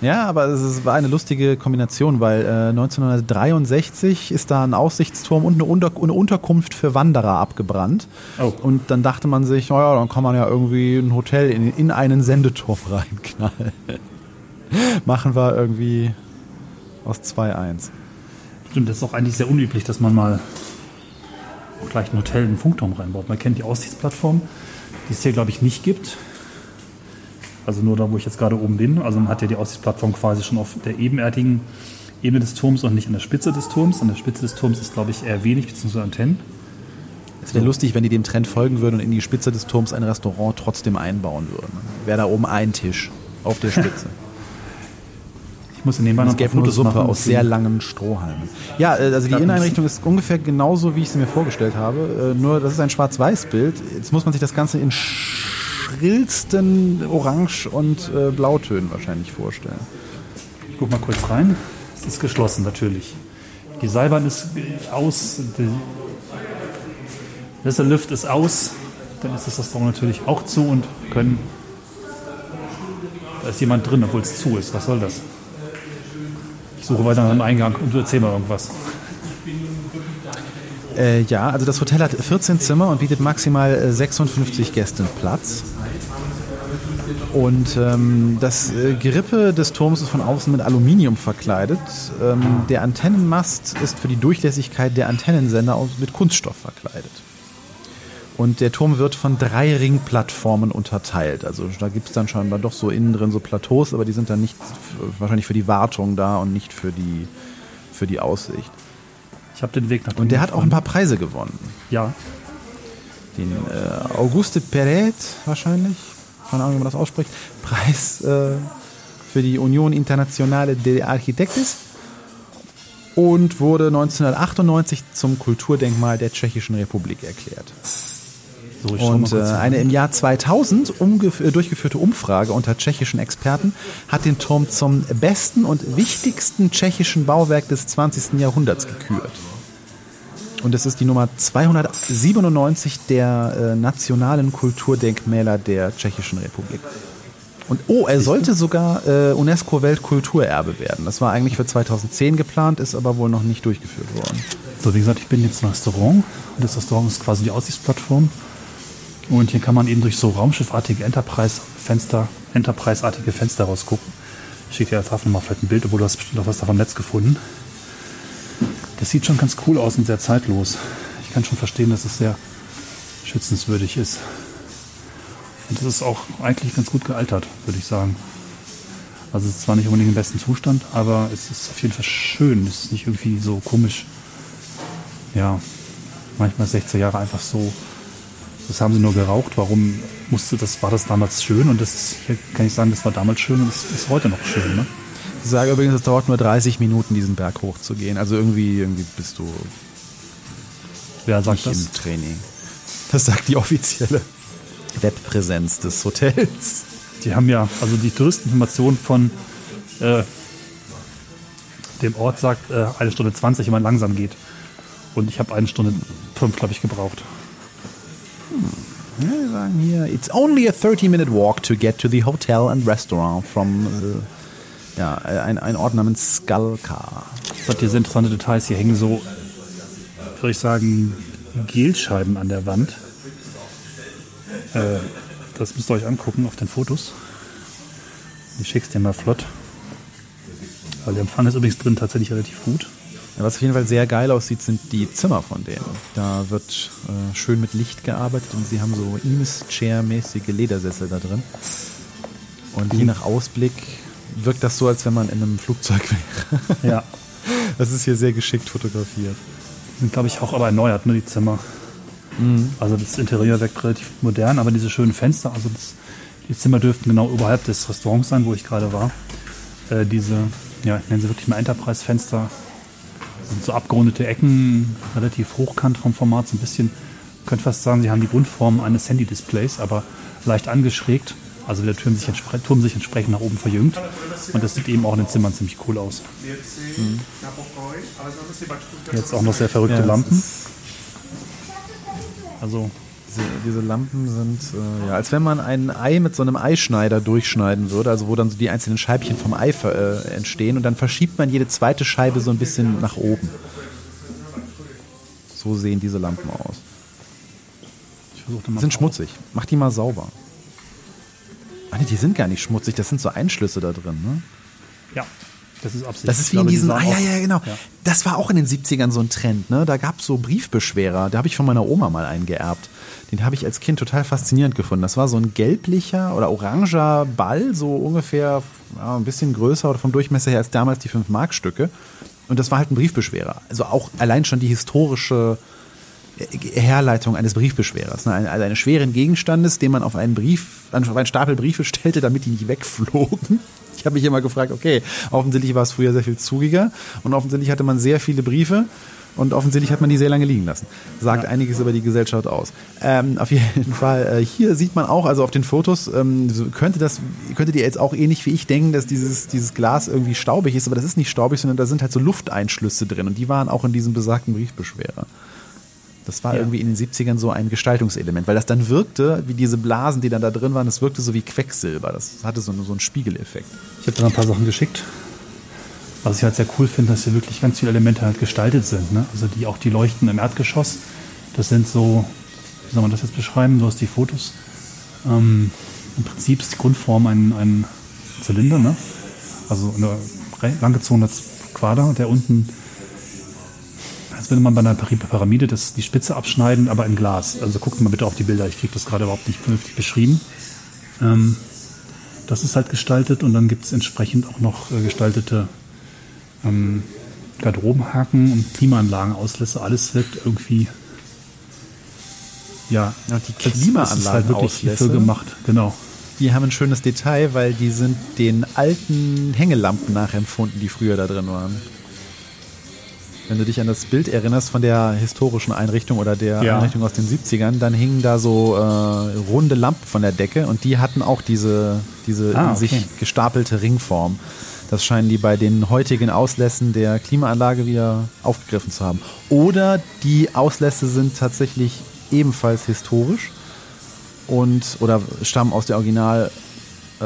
Ja, aber es war eine lustige Kombination, weil äh, 1963 ist da ein Aussichtsturm und eine, Unter eine Unterkunft für Wanderer abgebrannt. Oh. Und dann dachte man sich, naja, dann kann man ja irgendwie ein Hotel in, in einen Sendeturm [laughs] reinknallen. Machen wir irgendwie aus 2-1. Stimmt, das ist auch eigentlich sehr unüblich, dass man mal gleich ein Hotel in einen Funkturm reinbaut. Man kennt die Aussichtsplattform, die es hier, glaube ich, nicht gibt. Also nur da, wo ich jetzt gerade oben bin. Also man hat ja die Aussichtsplattform quasi schon auf der ebenerdigen Ebene des Turms und nicht an der Spitze des Turms. An der Spitze des Turms ist, glaube ich, eher wenig, beziehungsweise Antennen. Es wäre lustig, wenn die dem Trend folgen würden und in die Spitze des Turms ein Restaurant trotzdem einbauen würden. Wäre da oben ein Tisch auf der Spitze. [laughs] Ich muss in nebenbei noch es gäbe nur Suppe machen. aus sehr langen Strohhalmen. Ja, äh, also die Inneneinrichtung ist ungefähr genauso, wie ich sie mir vorgestellt habe. Äh, Nur das ist ein Schwarz-Weiß-Bild. Jetzt muss man sich das Ganze in schrillsten Orange- und äh, Blautönen wahrscheinlich vorstellen. Ich guck mal kurz rein. Es ist geschlossen, natürlich. Die Seilbahn ist aus. Der Lift ist aus. Dann ist das Restaurant natürlich auch zu und können. Da ist jemand drin, obwohl es zu ist. Was soll das? Ich suche weiter nach dem Eingang und du erzähl mal irgendwas. Äh, ja, also das Hotel hat 14 Zimmer und bietet maximal äh, 56 Gästen Platz. Und ähm, das äh, Gerippe des Turms ist von außen mit Aluminium verkleidet. Ähm, der Antennenmast ist für die Durchlässigkeit der Antennensender mit Kunststoff verkleidet. Und der Turm wird von drei Ringplattformen unterteilt. Also da gibt es dann scheinbar doch so innen drin so Plateaus, aber die sind dann nicht wahrscheinlich für die Wartung da und nicht für die, für die Aussicht. Ich habe den Weg nach Und der hat auch ein paar Preise gewonnen. Ja, Den äh, Auguste Perret wahrscheinlich, keine Ahnung, wie man das ausspricht, Preis äh, für die Union Internationale de Architectes und wurde 1998 zum Kulturdenkmal der Tschechischen Republik erklärt. so Und äh, eine im Jahr 2000 umgef- äh, durchgeführte Umfrage unter tschechischen Experten hat den Turm zum besten und wichtigsten tschechischen Bauwerk des 20. Jahrhunderts gekürt. Und es ist die Nummer 297 der äh, nationalen Kulturdenkmäler der Tschechischen Republik. Und oh, er sollte sogar äh, UNESCO-Weltkulturerbe werden. Das war eigentlich für 2010 geplant, ist aber wohl noch nicht durchgeführt worden. So, wie gesagt, ich bin jetzt im Restaurant und das Restaurant ist quasi die Aussichtsplattform. Und hier kann man eben durch so raumschiffartige Enterprise-Fenster, Enterprise-artige Fenster rausgucken. Ich schicke dir als mal vielleicht ein Bild, obwohl du hast bestimmt auch was davon im Netz gefunden. Das sieht schon ganz cool aus und sehr zeitlos. Ich kann schon verstehen, dass es sehr schützenswürdig ist. Und das ist auch eigentlich ganz gut gealtert, würde ich sagen. Also es ist zwar nicht unbedingt im besten Zustand, aber es ist auf jeden Fall schön. Es ist nicht irgendwie so komisch ja, manchmal 16 Jahre einfach so, das haben sie nur geraucht. Warum musste das, war das damals schön? Und das ist, hier kann ich sagen, das war damals schön und es ist heute noch schön. Ne? Ich sage übrigens, es dauert nur 30 Minuten, diesen Berg hochzugehen. Also irgendwie, irgendwie bist du Wer sagt nicht das? im Training. Das sagt die offizielle Webpräsenz des Hotels. Die haben ja, also die Touristeninformation von äh, dem Ort sagt äh, eine Stunde 20, wenn man langsam geht. Und ich habe eine Stunde fünf, glaube ich, gebraucht. Ja, wir sagen hier, it's only a 30-minute walk to get to the hotel and restaurant from äh, ja, ein, ein Ort namens Skalka. Das hat hier sehr interessante Details. Hier hängen so, würde ich sagen, Gelscheiben an der Wand. Äh, das müsst ihr euch angucken auf den Fotos. Ich schick's dir mal flott. Weil der Empfang ist übrigens drin tatsächlich relativ gut. Ja, was auf jeden Fall sehr geil aussieht, sind die Zimmer von denen. Da wird äh, schön mit Licht gearbeitet und sie haben so Eames-Chair-mäßige Ledersessel da drin. Und je nach Ausblick wirkt das so, als wenn man in einem Flugzeug wäre. Ja. [laughs] Das ist hier sehr geschickt fotografiert. Sind, glaube ich, auch aber erneuert, ne, die Zimmer. Also das Interieur wirkt relativ modern, aber diese schönen Fenster, also das, die Zimmer dürften genau oberhalb des Restaurants sein, wo ich gerade war. Äh, diese, ja, ich nenne sie wirklich mal Enterprise-Fenster, sind so abgerundete Ecken, relativ hochkant vom Format, so ein bisschen, könnte fast sagen, sie haben die Grundform eines Handy-Displays, aber leicht angeschrägt. Also der Turm sich, entspre Turm sich entsprechend nach oben verjüngt. Und das sieht eben auch in den Zimmern ziemlich cool aus. Jetzt auch noch sehr verrückte Ja, Lampen. Also Diese, diese Lampen sind, äh, ja, als wenn man ein Ei mit so einem Eischneider durchschneiden würde, also wo dann so die einzelnen Scheibchen vom Ei äh, entstehen und dann verschiebt man jede zweite Scheibe so ein bisschen nach oben. So sehen diese Lampen aus. Die mal sind schmutzig. Mach die mal sauber. Ah, nee, die sind gar nicht schmutzig, das sind so Einschlüsse da drin, ne? Ja. Das ist Absicht. Das ist wie in die diesen, ah ja, ja, genau. Ja. Das war auch in den 70ern so ein Trend, ne? Da gab es so Briefbeschwerer. Da habe ich von meiner Oma mal einen geerbt. Den habe ich als Kind total faszinierend gefunden. Das war so ein gelblicher oder oranger Ball, so ungefähr ja, ein bisschen größer oder vom Durchmesser her als damals die 5-Mark-Stücke. Und das war halt ein Briefbeschwerer. Also auch allein schon die historische Herleitung eines Briefbeschwerers. Ne? Also eines schweren Gegenstandes, den man auf einen Brief, auf einen Stapel Briefe stellte, damit die nicht wegflogen. Ich habe mich immer gefragt, okay, offensichtlich war es früher sehr viel zugiger und offensichtlich hatte man sehr viele Briefe und offensichtlich hat man die sehr lange liegen lassen. Sagt einiges über die Gesellschaft aus. Ähm, auf jeden [laughs] Fall, äh, hier sieht man auch, also auf den Fotos, ähm, könnte das, könntet ihr jetzt auch ähnlich wie ich denken, dass dieses, dieses Glas irgendwie staubig ist, aber das ist nicht staubig, sondern da sind halt so Lufteinschlüsse drin und die waren auch in diesem besagten Briefbeschwerer. Das war Ja. irgendwie in den 70ern so ein Gestaltungselement, weil das dann wirkte, wie diese Blasen, die dann da drin waren, das wirkte so wie Quecksilber. Das hatte so, so einen Spiegeleffekt. Ich habe da noch ein paar Sachen geschickt. Was ich halt sehr cool finde, dass hier wirklich ganz viele Elemente halt gestaltet sind. Ne? Also die auch die Leuchten im Erdgeschoss. Das sind so, wie soll man das jetzt beschreiben? Du hast die Fotos. Ähm, Im Prinzip ist die Grundform ein, ein Zylinder, ne? Also eine langgezogener Quader, der unten, als würde man bei einer Pyra- Pyramide das, die Spitze abschneiden, aber in Glas. Also guckt mal bitte auf die Bilder, ich kriege das gerade überhaupt nicht vernünftig beschrieben. Ähm, das ist halt gestaltet und dann gibt es entsprechend auch noch äh, gestaltete ähm, Garderobenhaken und Klimaanlagenauslässe. Alles wirkt irgendwie ja, Ja, die ist halt wirklich Klimaanlagenauslässe. hierfür gemacht. Genau. Die haben ein schönes Detail, weil die sind den alten Hängelampen nachempfunden, die früher da drin waren. Wenn du dich an das Bild erinnerst von der historischen Einrichtung oder der Ja. Einrichtung aus den 70ern, dann hingen da so äh, runde Lampen von der Decke und die hatten auch diese, diese Ah, in sich okay. gestapelte Ringform. Das scheinen die bei den heutigen Auslässen der Klimaanlage wieder aufgegriffen zu haben. Oder die Auslässe sind tatsächlich ebenfalls historisch und oder stammen aus der Original äh,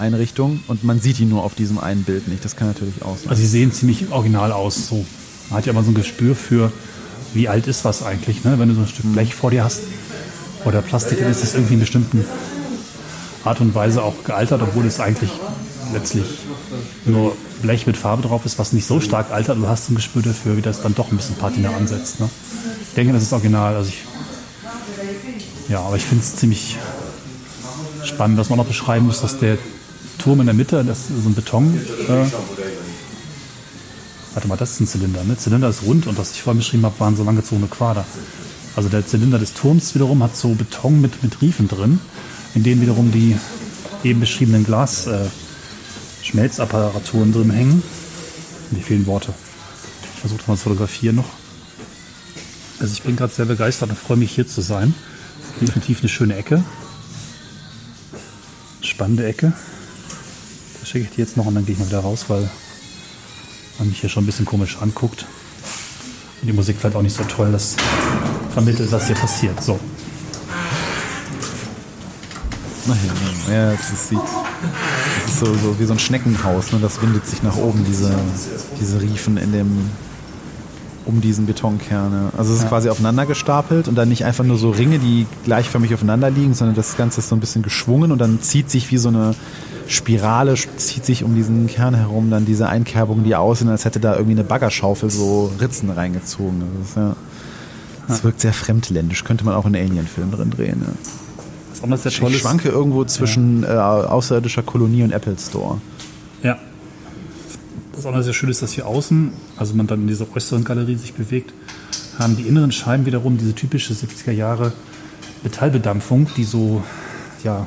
Einrichtung und man sieht die nur auf diesem einen Bild nicht. Das kann natürlich auch sein. Also sie sehen ziemlich original aus. So. Man hat ja immer so ein Gespür für, wie alt ist was eigentlich. Ne? Wenn du so ein Stück Blech vor dir hast oder Plastik, dann ist es irgendwie in bestimmten Art und Weise auch gealtert, obwohl es eigentlich letztlich nur Blech mit Farbe drauf ist, was nicht so stark altert. Du hast ein Gespür dafür, wie das dann doch ein bisschen Patina ansetzt. Ne? Ich denke, das ist original. Also ich, ja, aber ich finde es ziemlich spannend, was man noch beschreiben muss, dass der Turm in der Mitte, das ist so ein Beton. Äh, warte mal, das ist ein Zylinder. Ne? Zylinder ist rund und was ich vorhin beschrieben habe, waren so langgezogene Quader. Also der Zylinder des Turms wiederum hat so Beton mit, mit Riefen drin, in denen wiederum die eben beschriebenen Glas äh, drin hängen. Mir fehlen Worte. Ich versuche mal zu fotografieren noch. Also ich bin gerade sehr begeistert und freue mich hier zu sein. Definitiv eine schöne Ecke. Spannende Ecke. Da schicke ich die jetzt noch und dann gehe ich mal wieder raus, weil man mich hier schon ein bisschen komisch anguckt. Und die Musik vielleicht auch nicht so toll, das vermittelt, was hier passiert. So. Naja, ja, das ist, sieht, das ist so, so wie so ein Schneckenhaus. Ne? Das windet sich nach oben, diese, diese Riefen in dem, um diesen Betonkerne. Also es ist quasi aufeinander gestapelt und dann nicht einfach nur so Ringe, die gleichförmig aufeinander liegen, sondern das Ganze ist so ein bisschen geschwungen und dann zieht sich wie so eine Spirale, zieht sich um diesen Kern herum dann diese Einkerbungen, die aussehen, als hätte da irgendwie eine Baggerschaufel so Ritzen reingezogen. Das, ist, ja, das wirkt sehr fremdländisch. Könnte man auch in einen Alien-Film drin drehen. Ja. Auch noch sehr toll Ich ist. schwanke irgendwo zwischen äh, außerirdischer Kolonie und Apple Store. Ja. Was auch noch sehr schön ist, dass hier außen, also man dann in dieser äußeren Galerie sich bewegt, haben die inneren Scheiben wiederum diese typische 70er Jahre Metallbedampfung, die so, ja,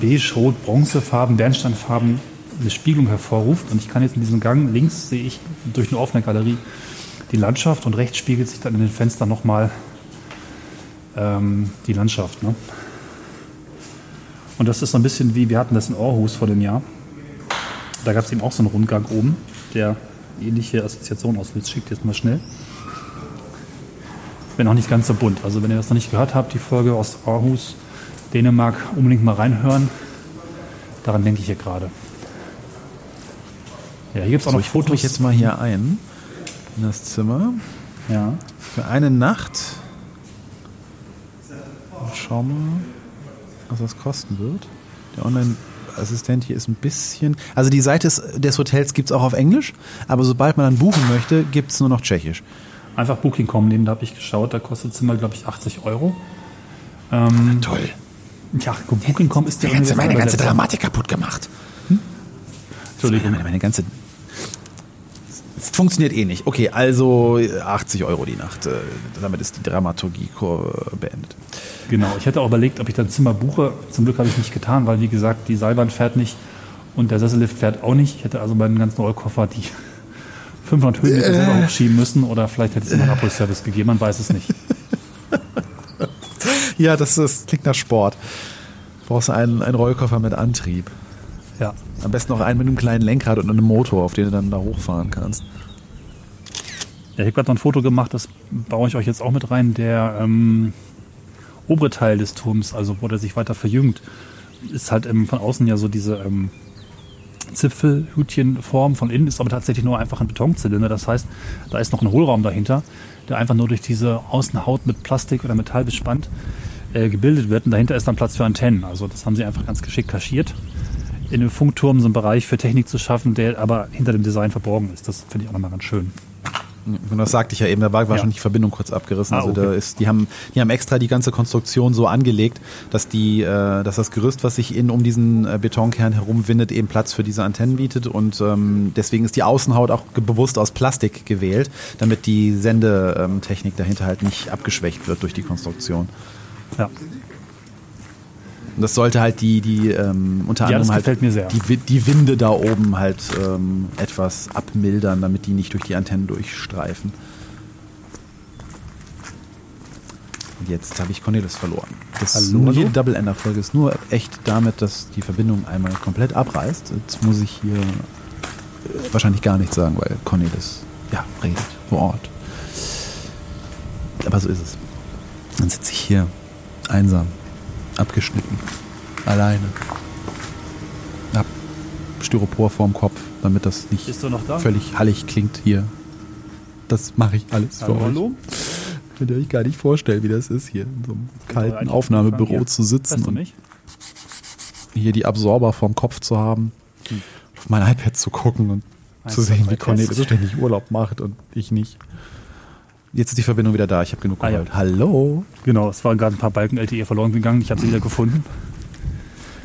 beige, rot, bronzefarben, Bernsteinfarben eine Spiegelung hervorruft. Und ich kann jetzt in diesem Gang links sehe ich durch eine offene Galerie die Landschaft und rechts spiegelt sich dann in den Fenstern nochmal ähm, die Landschaft. Ne? Und das ist so ein bisschen wie, wir hatten das in Aarhus vor dem Jahr. Da gab es eben auch so einen Rundgang oben, der ähnliche Assoziation auslöst. Schickt jetzt mal schnell. Wenn auch nicht ganz so bunt. Also wenn ihr das noch nicht gehört habt, die Folge aus Aarhus, Dänemark, unbedingt mal reinhören. Daran denke ich hier gerade. Ja, hier gibt es auch So, noch ich foto Fotos. mich jetzt mal hier ein in das Zimmer Ja. für eine Nacht. Schau mal, was das kosten wird. Der Online Assistent hier ist ein bisschen. Also die Seite des, Hotels gibt's auch auf Englisch, aber sobald man dann buchen möchte, gibt's nur noch Tschechisch. Einfach Booking.com nehmen, da habe ich geschaut, da kostet Zimmer, glaube ich, 80 Euro. Ähm, Toll. Ja, Booking.com ist ja Die ganze, meine ganze. Dramatik kaputt gemacht. Entschuldigung. Meine, meine ganze. Es funktioniert eh nicht. Okay, also 80 Euro die Nacht. Äh, Damit ist die Dramaturgie äh, beendet. Genau, ich hätte auch überlegt, ob ich dann Zimmer buche. Zum Glück habe ich nicht getan, weil wie gesagt, die Seilbahn fährt nicht und der Sessellift fährt auch nicht. Ich hätte also meinen ganzen Rollkoffer die [laughs] 500 Höhenmeter selber hochschieben müssen oder vielleicht hätte es einen Abholservice gegeben, man weiß es nicht. Ja, das, ist, klingt nach Sport. Brauchst du einen, einen Rollkoffer mit Antrieb. Ja, Am besten noch einen mit einem kleinen Lenkrad und einem Motor, auf den du dann da hochfahren kannst. Ja, ich habe gerade noch ein Foto gemacht, das baue ich euch jetzt auch mit rein. Der ähm, obere Teil des Turms, also wo der sich weiter verjüngt, ist halt ähm, von außen ja so diese ähm, Zipfelhütchenform. Von innen ist aber tatsächlich nur einfach ein Betonzylinder. Das heißt, da ist noch ein Hohlraum dahinter, der einfach nur durch diese Außenhaut mit Plastik oder Metall bespannt äh, gebildet wird. Und dahinter ist dann Platz für Antennen. Also das haben sie einfach ganz geschickt kaschiert. In dem Funkturm so einen Bereich für Technik zu schaffen, der aber hinter dem Design verborgen ist. Das finde ich auch nochmal ganz schön. Und das sagte ich ja eben, da war Ja. wahrscheinlich die Verbindung kurz abgerissen. Ah, also da ist, die haben, die haben extra die ganze Konstruktion so angelegt, dass die, äh, dass das Gerüst, was sich in um diesen äh, Betonkern herumwindet, eben Platz für diese Antennen bietet. Und ähm, deswegen ist die Außenhaut auch bewusst aus Plastik gewählt, damit die Sendetechnik dahinter halt nicht abgeschwächt wird durch die Konstruktion. Ja. Und das sollte halt die, die ähm, unter Ja, anderem halt. Die, die Winde da oben halt ähm, etwas abmildern, damit die nicht durch die Antennen durchstreifen. Und jetzt habe ich Cornelis verloren. Das Hallo, nur hallo? Double Ender Folge ist nur echt damit, dass die Verbindung einmal komplett abreißt. Jetzt muss ich hier äh, wahrscheinlich gar nichts sagen, weil Cornelis ja redet vor Ort. Aber so ist es. Dann sitze ich hier einsam, abgeschnitten, alleine. Hab Styropor vorm Kopf, damit das nicht da? völlig hallig klingt hier. Das mache ich alles für Hallo, euch. hallo? Könnt ihr euch gar nicht vorstellen, wie das ist, hier in so einem kalten Aufnahmebüro hier? zu sitzen und hier die Absorber vorm Kopf zu haben, auf mein iPad zu gucken und Eins, zu sehen, wie Cornelis Test. ständig Urlaub macht und ich nicht. Jetzt ist die Verbindung wieder da. Ich habe genug Ah, ja. geheult. Hallo. Genau, es waren gerade ein paar Balken LTE verloren gegangen. Ich habe sie wieder gefunden.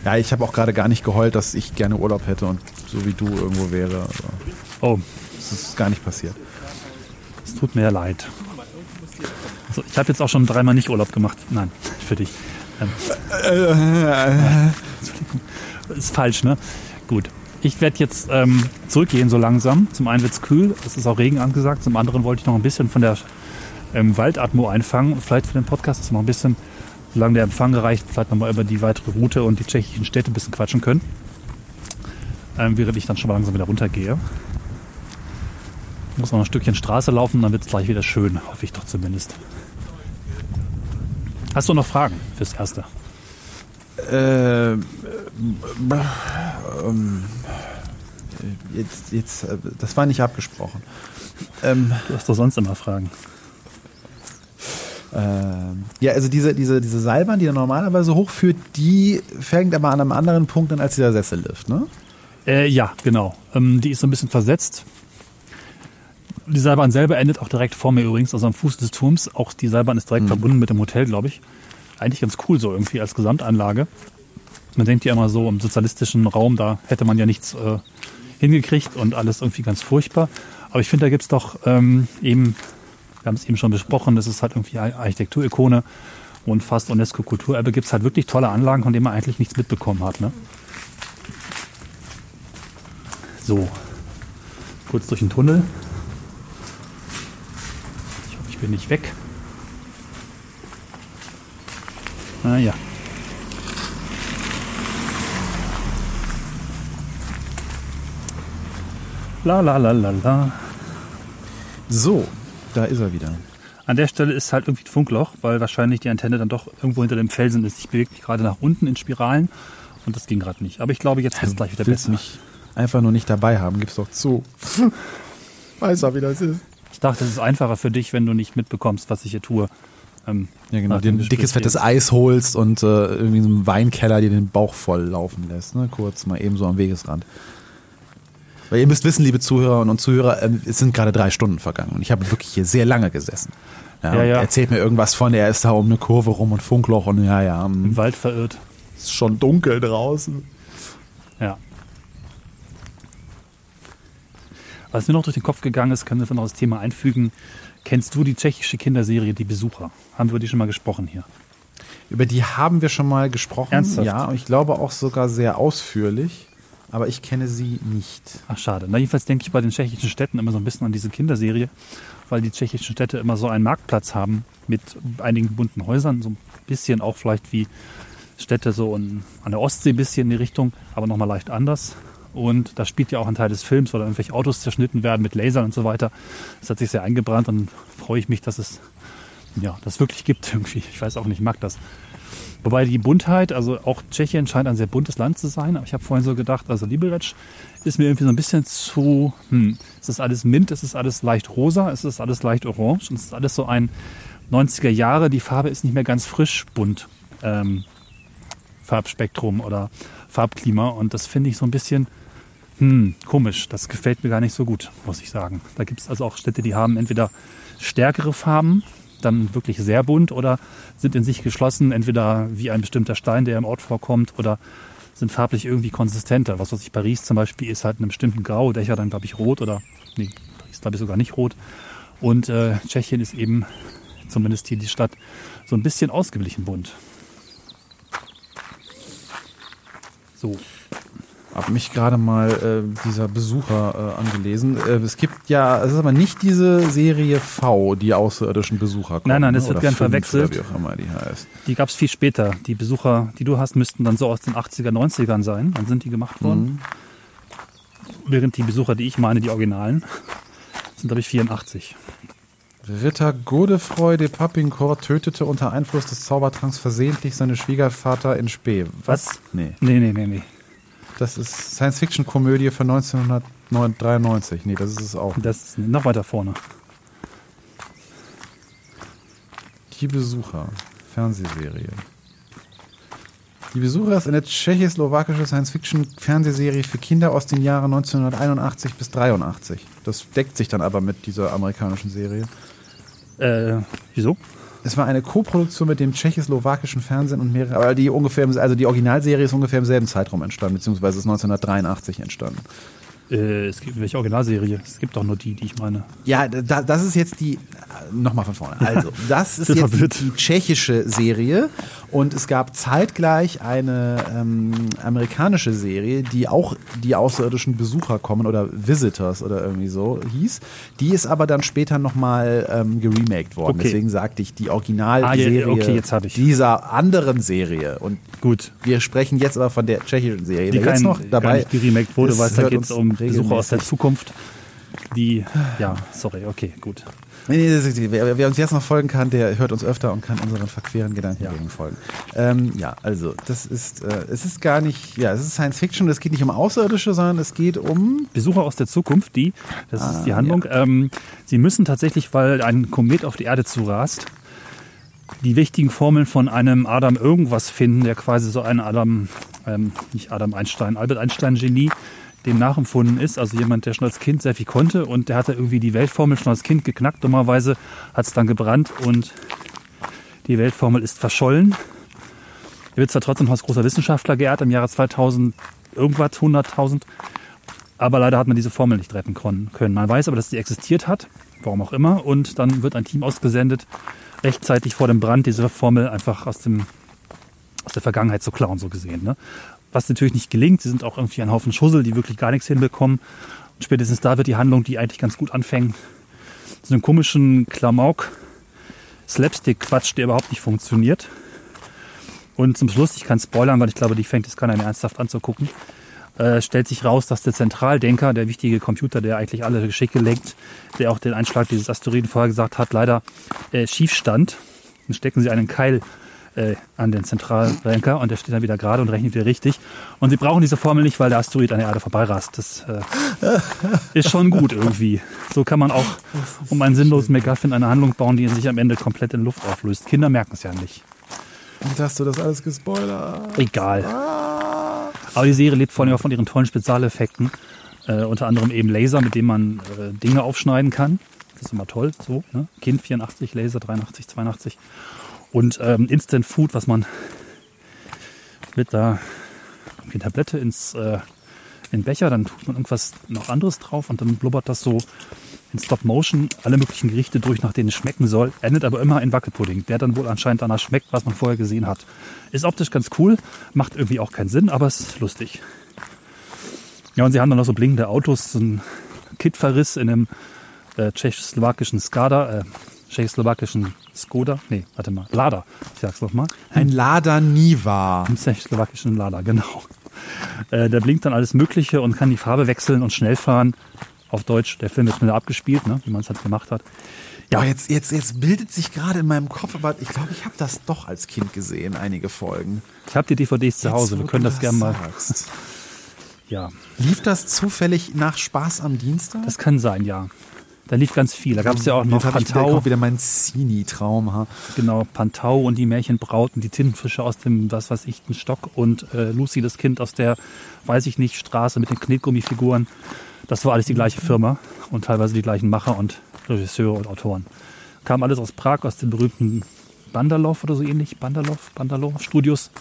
Ja, ich habe auch gerade gar nicht geheult, dass ich gerne Urlaub hätte und so wie du irgendwo wäre. Also, Oh, das ist gar nicht passiert. es tut mir ja leid. So, ich habe jetzt auch schon dreimal nicht Urlaub gemacht. Nein, [laughs] für dich. Ähm, [laughs] ist falsch, ne? Gut. Ich werde jetzt ähm, zurückgehen so langsam. Zum einen wird es kühl, es ist auch Regen angesagt. Zum anderen wollte ich noch ein bisschen von der ähm, Waldatmo einfangen. Vielleicht für den Podcast, dass wir noch ein bisschen, solange der Empfang reicht, vielleicht nochmal über die weitere Route und die tschechischen Städte ein bisschen quatschen können. Ähm, während ich dann schon mal langsam wieder runtergehe. Muss noch ein Stückchen Straße laufen, dann wird es gleich wieder schön. Hoffe ich doch zumindest. Hast du noch Fragen fürs Erste? Äh, ähm, jetzt, jetzt, äh, das war nicht abgesprochen. Ähm, Du hast doch sonst immer Fragen. Ähm, ja, also diese, diese, diese Seilbahn, die er normalerweise hochführt, die fängt aber an einem anderen Punkt an als dieser Sessellift, ne? Äh, ja, genau. Ähm, die ist so ein bisschen versetzt. Die Seilbahn selber endet auch direkt vor mir übrigens, also am Fuß des Turms. Auch die Seilbahn ist direkt verbunden mit dem Hotel, glaube ich. Eigentlich ganz cool so irgendwie als Gesamtanlage. Man denkt ja immer so, im sozialistischen Raum, da hätte man ja nichts äh, hingekriegt und alles irgendwie ganz furchtbar. Aber ich finde, da gibt's doch ähm, eben, wir haben es eben schon besprochen, das ist halt irgendwie Ar- Architekturikone und fast UNESCO-Kulturerbe. Gibt's halt wirklich tolle Anlagen, von denen man eigentlich nichts mitbekommen hat. Ne? So, kurz durch den Tunnel. Ich hoffe, ich bin nicht weg. Ah ja. La la la la la. So, da ist er wieder. An der Stelle ist halt irgendwie ein Funkloch, weil wahrscheinlich die Antenne dann doch irgendwo hinter dem Felsen ist. Ich bewege mich gerade nach unten in Spiralen und das ging gerade nicht. Aber ich glaube, jetzt ist es gleich wieder besser. mich einfach nur nicht dabei haben, gib's doch zu. [laughs] Weiß er, wie das ist. Ich dachte, es ist einfacher für dich, wenn du nicht mitbekommst, was ich hier tue. Ähm, Ja, genau. Dir ein dickes, fettes Eis holst und äh, irgendwie so einen Weinkeller dir den Bauch voll laufen lässt. Ne? Kurz mal eben so am Wegesrand. Weil ihr müsst wissen, liebe Zuhörer und Zuhörer, ähm, es sind gerade drei Stunden vergangen und ich habe wirklich hier sehr lange gesessen. Ja, Ja, ja. Erzählt mir irgendwas von, er ist da um eine Kurve rum und Funkloch und ja, ja, Im ähm, Wald verirrt. es ist schon dunkel draußen. Ja. Was mir noch durch den Kopf gegangen ist, können wir noch das Thema einfügen. Kennst du die tschechische Kinderserie Die Besucher? Haben wir über die schon mal gesprochen hier? Über die haben wir schon mal gesprochen. Ernsthaft? Ja, und ich glaube auch sogar sehr ausführlich, aber ich kenne sie nicht. Ach, schade. Na, jedenfalls denke ich bei den tschechischen Städten immer so ein bisschen an diese Kinderserie, weil die tschechischen Städte immer so einen Marktplatz haben mit einigen bunten Häusern, so ein bisschen auch vielleicht wie Städte so an der Ostsee ein bisschen in die Richtung, aber nochmal leicht anders. Und da spielt ja auch ein Teil des Films, oder irgendwelche Autos zerschnitten werden mit Lasern und so weiter. Das hat sich sehr eingebrannt und freue ich mich, dass es ja, das wirklich gibt [laughs] irgendwie. Ich weiß auch nicht, ich mag das. Wobei die Buntheit, also auch Tschechien scheint ein sehr buntes Land zu sein, aber ich habe vorhin so gedacht, also Liberec ist mir irgendwie so ein bisschen zu, hm, es ist alles mint, es ist alles leicht rosa, es ist alles leicht orange und es ist alles so ein 90er Jahre, die Farbe ist nicht mehr ganz frisch bunt. Ähm, Farbspektrum oder Farbklima und das finde ich so ein bisschen hm, komisch. Das gefällt mir gar nicht so gut, muss ich sagen. Da gibt es also auch Städte, die haben entweder stärkere Farben, dann wirklich sehr bunt oder sind in sich geschlossen, entweder wie ein bestimmter Stein, der im Ort vorkommt oder sind farblich irgendwie konsistenter. Was weiß ich, Paris zum Beispiel ist halt in einem bestimmten Grau, Dächer dann glaube ich rot oder, nee, Paris glaube ich sogar nicht rot. Und äh, Tschechien ist eben, zumindest hier die Stadt, so ein bisschen ausgeglichen bunt. So, Hab mich gerade mal äh, dieser Besucher äh, angelesen. Äh, es gibt ja, es ist aber nicht diese Serie V, die außerirdischen Besucher kommen. Nein, nein, das ne? wird gern verwechselt. Wie auch immer die heißt. Die gab es viel später. Die Besucher, die du hast, müssten dann so aus den 80er, 90ern sein. Dann sind die gemacht worden. Während die Besucher, die ich meine, die Originalen, [laughs] sind, glaube ich, 84. Ritter Godefroy de Papincourt tötete unter Einfluss des Zaubertranks versehentlich seinen Schwiegervater in Spee. Was? Nee, Nee, nee, nee, nee. Das ist Science-Fiction-Komödie von 1993. Nee, das ist es auch. Das ist noch weiter vorne. Die Besucher. Fernsehserie. Die Besucher ist eine tschechoslowakische Science-Fiction-Fernsehserie für Kinder aus den Jahren 1981 bis 83. Das deckt sich dann aber mit dieser amerikanischen Serie. Äh, wieso? Es war eine Koproduktion mit dem tschechoslowakischen Fernsehen und mehrere, aber die ungefähr, also die Originalserie ist ungefähr im selben Zeitraum entstanden, beziehungsweise ist 1983 entstanden. Äh, es gibt welche Originalserie? Es gibt doch nur die, die ich meine. Ja, da, das ist jetzt die, nochmal von vorne. Also, [laughs] das ist jetzt die, die tschechische Serie und es gab zeitgleich eine ähm, amerikanische Serie, die auch die außerirdischen Besucher kommen oder Visitors oder irgendwie so hieß. Die ist aber dann später nochmal ähm, geremaked worden. Okay. Deswegen sagte ich, die Originalserie Ah, okay, dieser anderen Serie. Und Gut. wir sprechen jetzt aber von der tschechischen Serie. Die Wer jetzt noch dabei nicht geremaked wurde, weil es da geht um Besucher aus der. Zukunft. Die, ja, sorry, okay, gut. Nee, nee, wer, wer uns jetzt noch folgen kann, der hört uns öfter und kann unseren verqueren Gedankengängen folgen. Ähm, ja, also das ist, äh, es ist gar nicht, ja, es ist Science Fiction, es geht nicht um Außerirdische, sondern es geht um, Besucher aus der Zukunft, die, das Ah, ist die Handlung, ähm, sie müssen tatsächlich, weil ein Komet auf die Erde zurast, die wichtigen Formeln von einem Adam irgendwas finden, der quasi so ein Adam, ähm, nicht Adam Einstein, Albert Einstein Genie, dem nachempfunden ist. Also jemand, der schon als Kind sehr viel konnte und der hatte irgendwie die Weltformel schon als Kind geknackt. Dummerweise hat es dann gebrannt und die Weltformel ist verschollen. Er wird zwar trotzdem als großer Wissenschaftler geehrt im Jahre 2000, irgendwas, 100.000. Aber leider hat man diese Formel nicht retten können. Man weiß aber, dass sie existiert hat, warum auch immer. Und dann wird ein Team ausgesendet, rechtzeitig vor dem Brand diese Formel einfach aus, dem, aus der Vergangenheit zu klauen, so gesehen. Ne? Was natürlich nicht gelingt. Sie sind auch irgendwie ein Haufen Schussel, die wirklich gar nichts hinbekommen. Und spätestens da wird die Handlung, die eigentlich ganz gut anfängt, zu einem komischen Klamauk, Slapstick-Quatsch, der überhaupt nicht funktioniert. Und zum Schluss, ich kann spoilern, weil ich glaube, die fängt jetzt keiner mehr ernsthaft anzugucken, äh, stellt sich raus, dass der Zentraldenker, der wichtige Computer, der eigentlich alle Geschicke lenkt, der auch den Einschlag dieses Asteroiden vorher gesagt hat, leider äh, schief stand. Dann stecken sie einen Keil äh, an den Zentralrenker und der steht dann wieder gerade und rechnet wieder richtig. Und sie brauchen diese Formel nicht, weil der Asteroid an der Erde vorbeirast. Das äh, ist schon gut irgendwie. So kann man auch um einen sinnlosen McGuffin eine Handlung bauen, die sich am Ende komplett in Luft auflöst. Kinder merken es ja nicht. Jetzt hast du das alles gespoilert. Egal. Aber die Serie lebt vor allem auch von ihren tollen Spezialeffekten. Äh, unter anderem eben Laser, mit dem man äh, Dinge aufschneiden kann. Das ist immer toll. So, ne? Kind 84, Laser 83, 82. Und ähm, Instant Food, was man mit da die Tablette ins äh, in den Becher, dann tut man irgendwas noch anderes drauf und dann blubbert das so in Stop Motion alle möglichen Gerichte durch, nach denen es schmecken soll. Endet aber immer in Wackelpudding, der dann wohl anscheinend danach schmeckt, was man vorher gesehen hat. Ist optisch ganz cool, macht irgendwie auch keinen Sinn, aber ist lustig. Ja, und sie haben dann noch so blinkende Autos, so ein Kitverriss in einem äh, tschechoslowakischen Skada, äh, tschechoslowakischen Skoda, nee, warte mal, Lada, ich sag's nochmal. Ein Lada Niva. Im tschechoslowakischen Lada, genau. Äh, der blinkt dann alles Mögliche und kann die Farbe wechseln und schnell fahren. Auf Deutsch, der Film wird schneller abgespielt, ne, wie man es halt gemacht hat. Ja, jetzt, jetzt, jetzt bildet sich gerade in meinem Kopf, aber ich glaube, ich habe das doch als Kind gesehen, einige Folgen. Ich habe die DVDs zu Hause, Jetzt, wir können du das gerne mal. [laughs] Ja, Lief das zufällig nach Spaß am Dienstag? das kann sein, ja. Da lief ganz viel. Da gab es ja auch noch hab ich wieder, Pantau, wieder mein Zini-Traum. genau, Pantau und die Märchenbraut und die Tintenfische aus dem, was weiß ich, den Stock und äh, Lucy, das Kind aus der, weiß ich nicht, Straße mit den Knetgummifiguren. Das war alles die gleiche Firma und teilweise die gleichen Macher und Regisseure und Autoren. Kam alles aus Prag, aus den berühmten Bandalov oder so ähnlich, Bandalov, Bandalov Studios.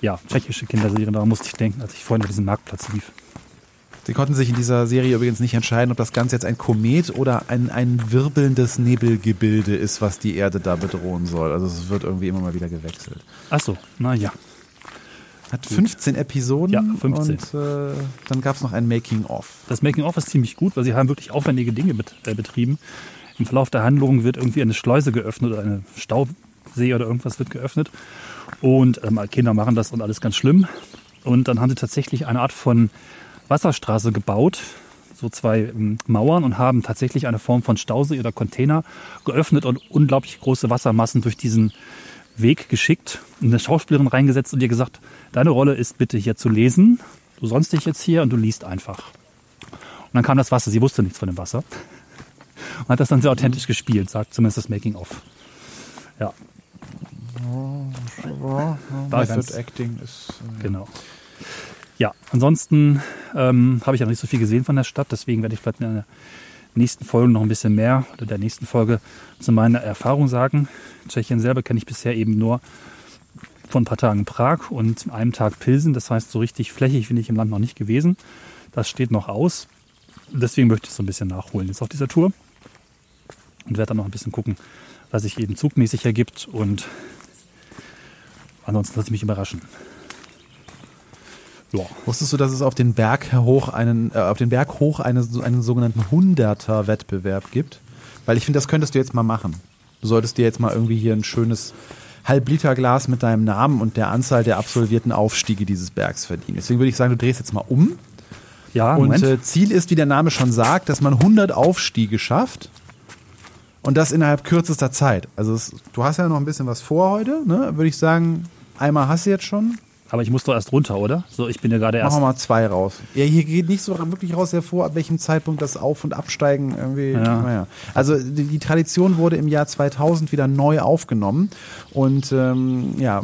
Ja, tschechische Kinderserien, daran musste ich denken, als ich vorhin auf diesem Marktplatz lief. Sie konnten sich in dieser Serie übrigens nicht entscheiden, ob das Ganze jetzt ein Komet oder ein, ein wirbelndes Nebelgebilde ist, was die Erde da bedrohen soll. Also es wird irgendwie immer mal wieder gewechselt. Ach so, na ja. Hat 15 Episoden Ja, 15. und äh, dann gab es noch ein Making-of. Das Making-of ist ziemlich gut, weil sie haben wirklich aufwendige Dinge bet äh, betrieben. Im Verlauf der Handlung wird irgendwie eine Schleuse geöffnet oder eine Stausee oder irgendwas wird geöffnet. Und ähm, Kinder machen das und alles ganz schlimm. Und dann haben sie tatsächlich eine Art von Wasserstraße gebaut, so zwei ähm, Mauern und haben tatsächlich eine Form von Stausee oder Container geöffnet und unglaublich große Wassermassen durch diesen Weg geschickt, eine Schauspielerin reingesetzt und ihr gesagt, deine Rolle ist bitte hier zu lesen. Du sonst dich jetzt hier und du liest einfach. Und dann kam das Wasser. Sie wusste nichts von dem Wasser. [laughs] Und hat das dann sehr authentisch gespielt, sagt zumindest das Making of. Ja. War Method Acting ist. Äh, Genau. Ja, ansonsten ähm, habe ich ja noch nicht so viel gesehen von der Stadt, deswegen werde ich vielleicht in der nächsten Folge noch ein bisschen mehr oder der nächsten Folge zu meiner Erfahrung sagen. Tschechien selber kenne ich bisher eben nur von ein paar Tagen Prag und einem Tag Pilsen. Das heißt, so richtig flächig bin ich im Land noch nicht gewesen. Das steht noch aus. Deswegen möchte ich so ein bisschen nachholen jetzt auf dieser Tour und werde dann noch ein bisschen gucken, was sich eben zugmäßig ergibt und ansonsten lasse ich mich überraschen. Ja. Wusstest du, dass es auf den Berg hoch einen, äh, auf den Berg hoch eine, so einen sogenannten Hunderter-Wettbewerb gibt? Weil ich finde, das könntest du jetzt mal machen. Du solltest dir jetzt mal irgendwie hier ein schönes Halbliterglas mit deinem Namen und der Anzahl der absolvierten Aufstiege dieses Bergs verdienen. Deswegen würde ich sagen, du drehst jetzt mal um. Ja, Und Moment. äh, Ziel ist, wie der Name schon sagt, dass man 100 Aufstiege schafft. Und das innerhalb kürzester Zeit. Also es, du hast ja noch ein bisschen was vor heute, ne? Würde ich sagen, einmal hast du jetzt schon. Aber ich muss doch erst runter, oder? So, ich bin ja gerade erst. Machen wir mal zwei raus. Ja, hier geht nicht so wirklich raus hervor, ab welchem Zeitpunkt das Auf- und Absteigen irgendwie. Ja. Naja. Also die, die Tradition wurde im Jahr 2000 wieder neu aufgenommen und ähm, ja,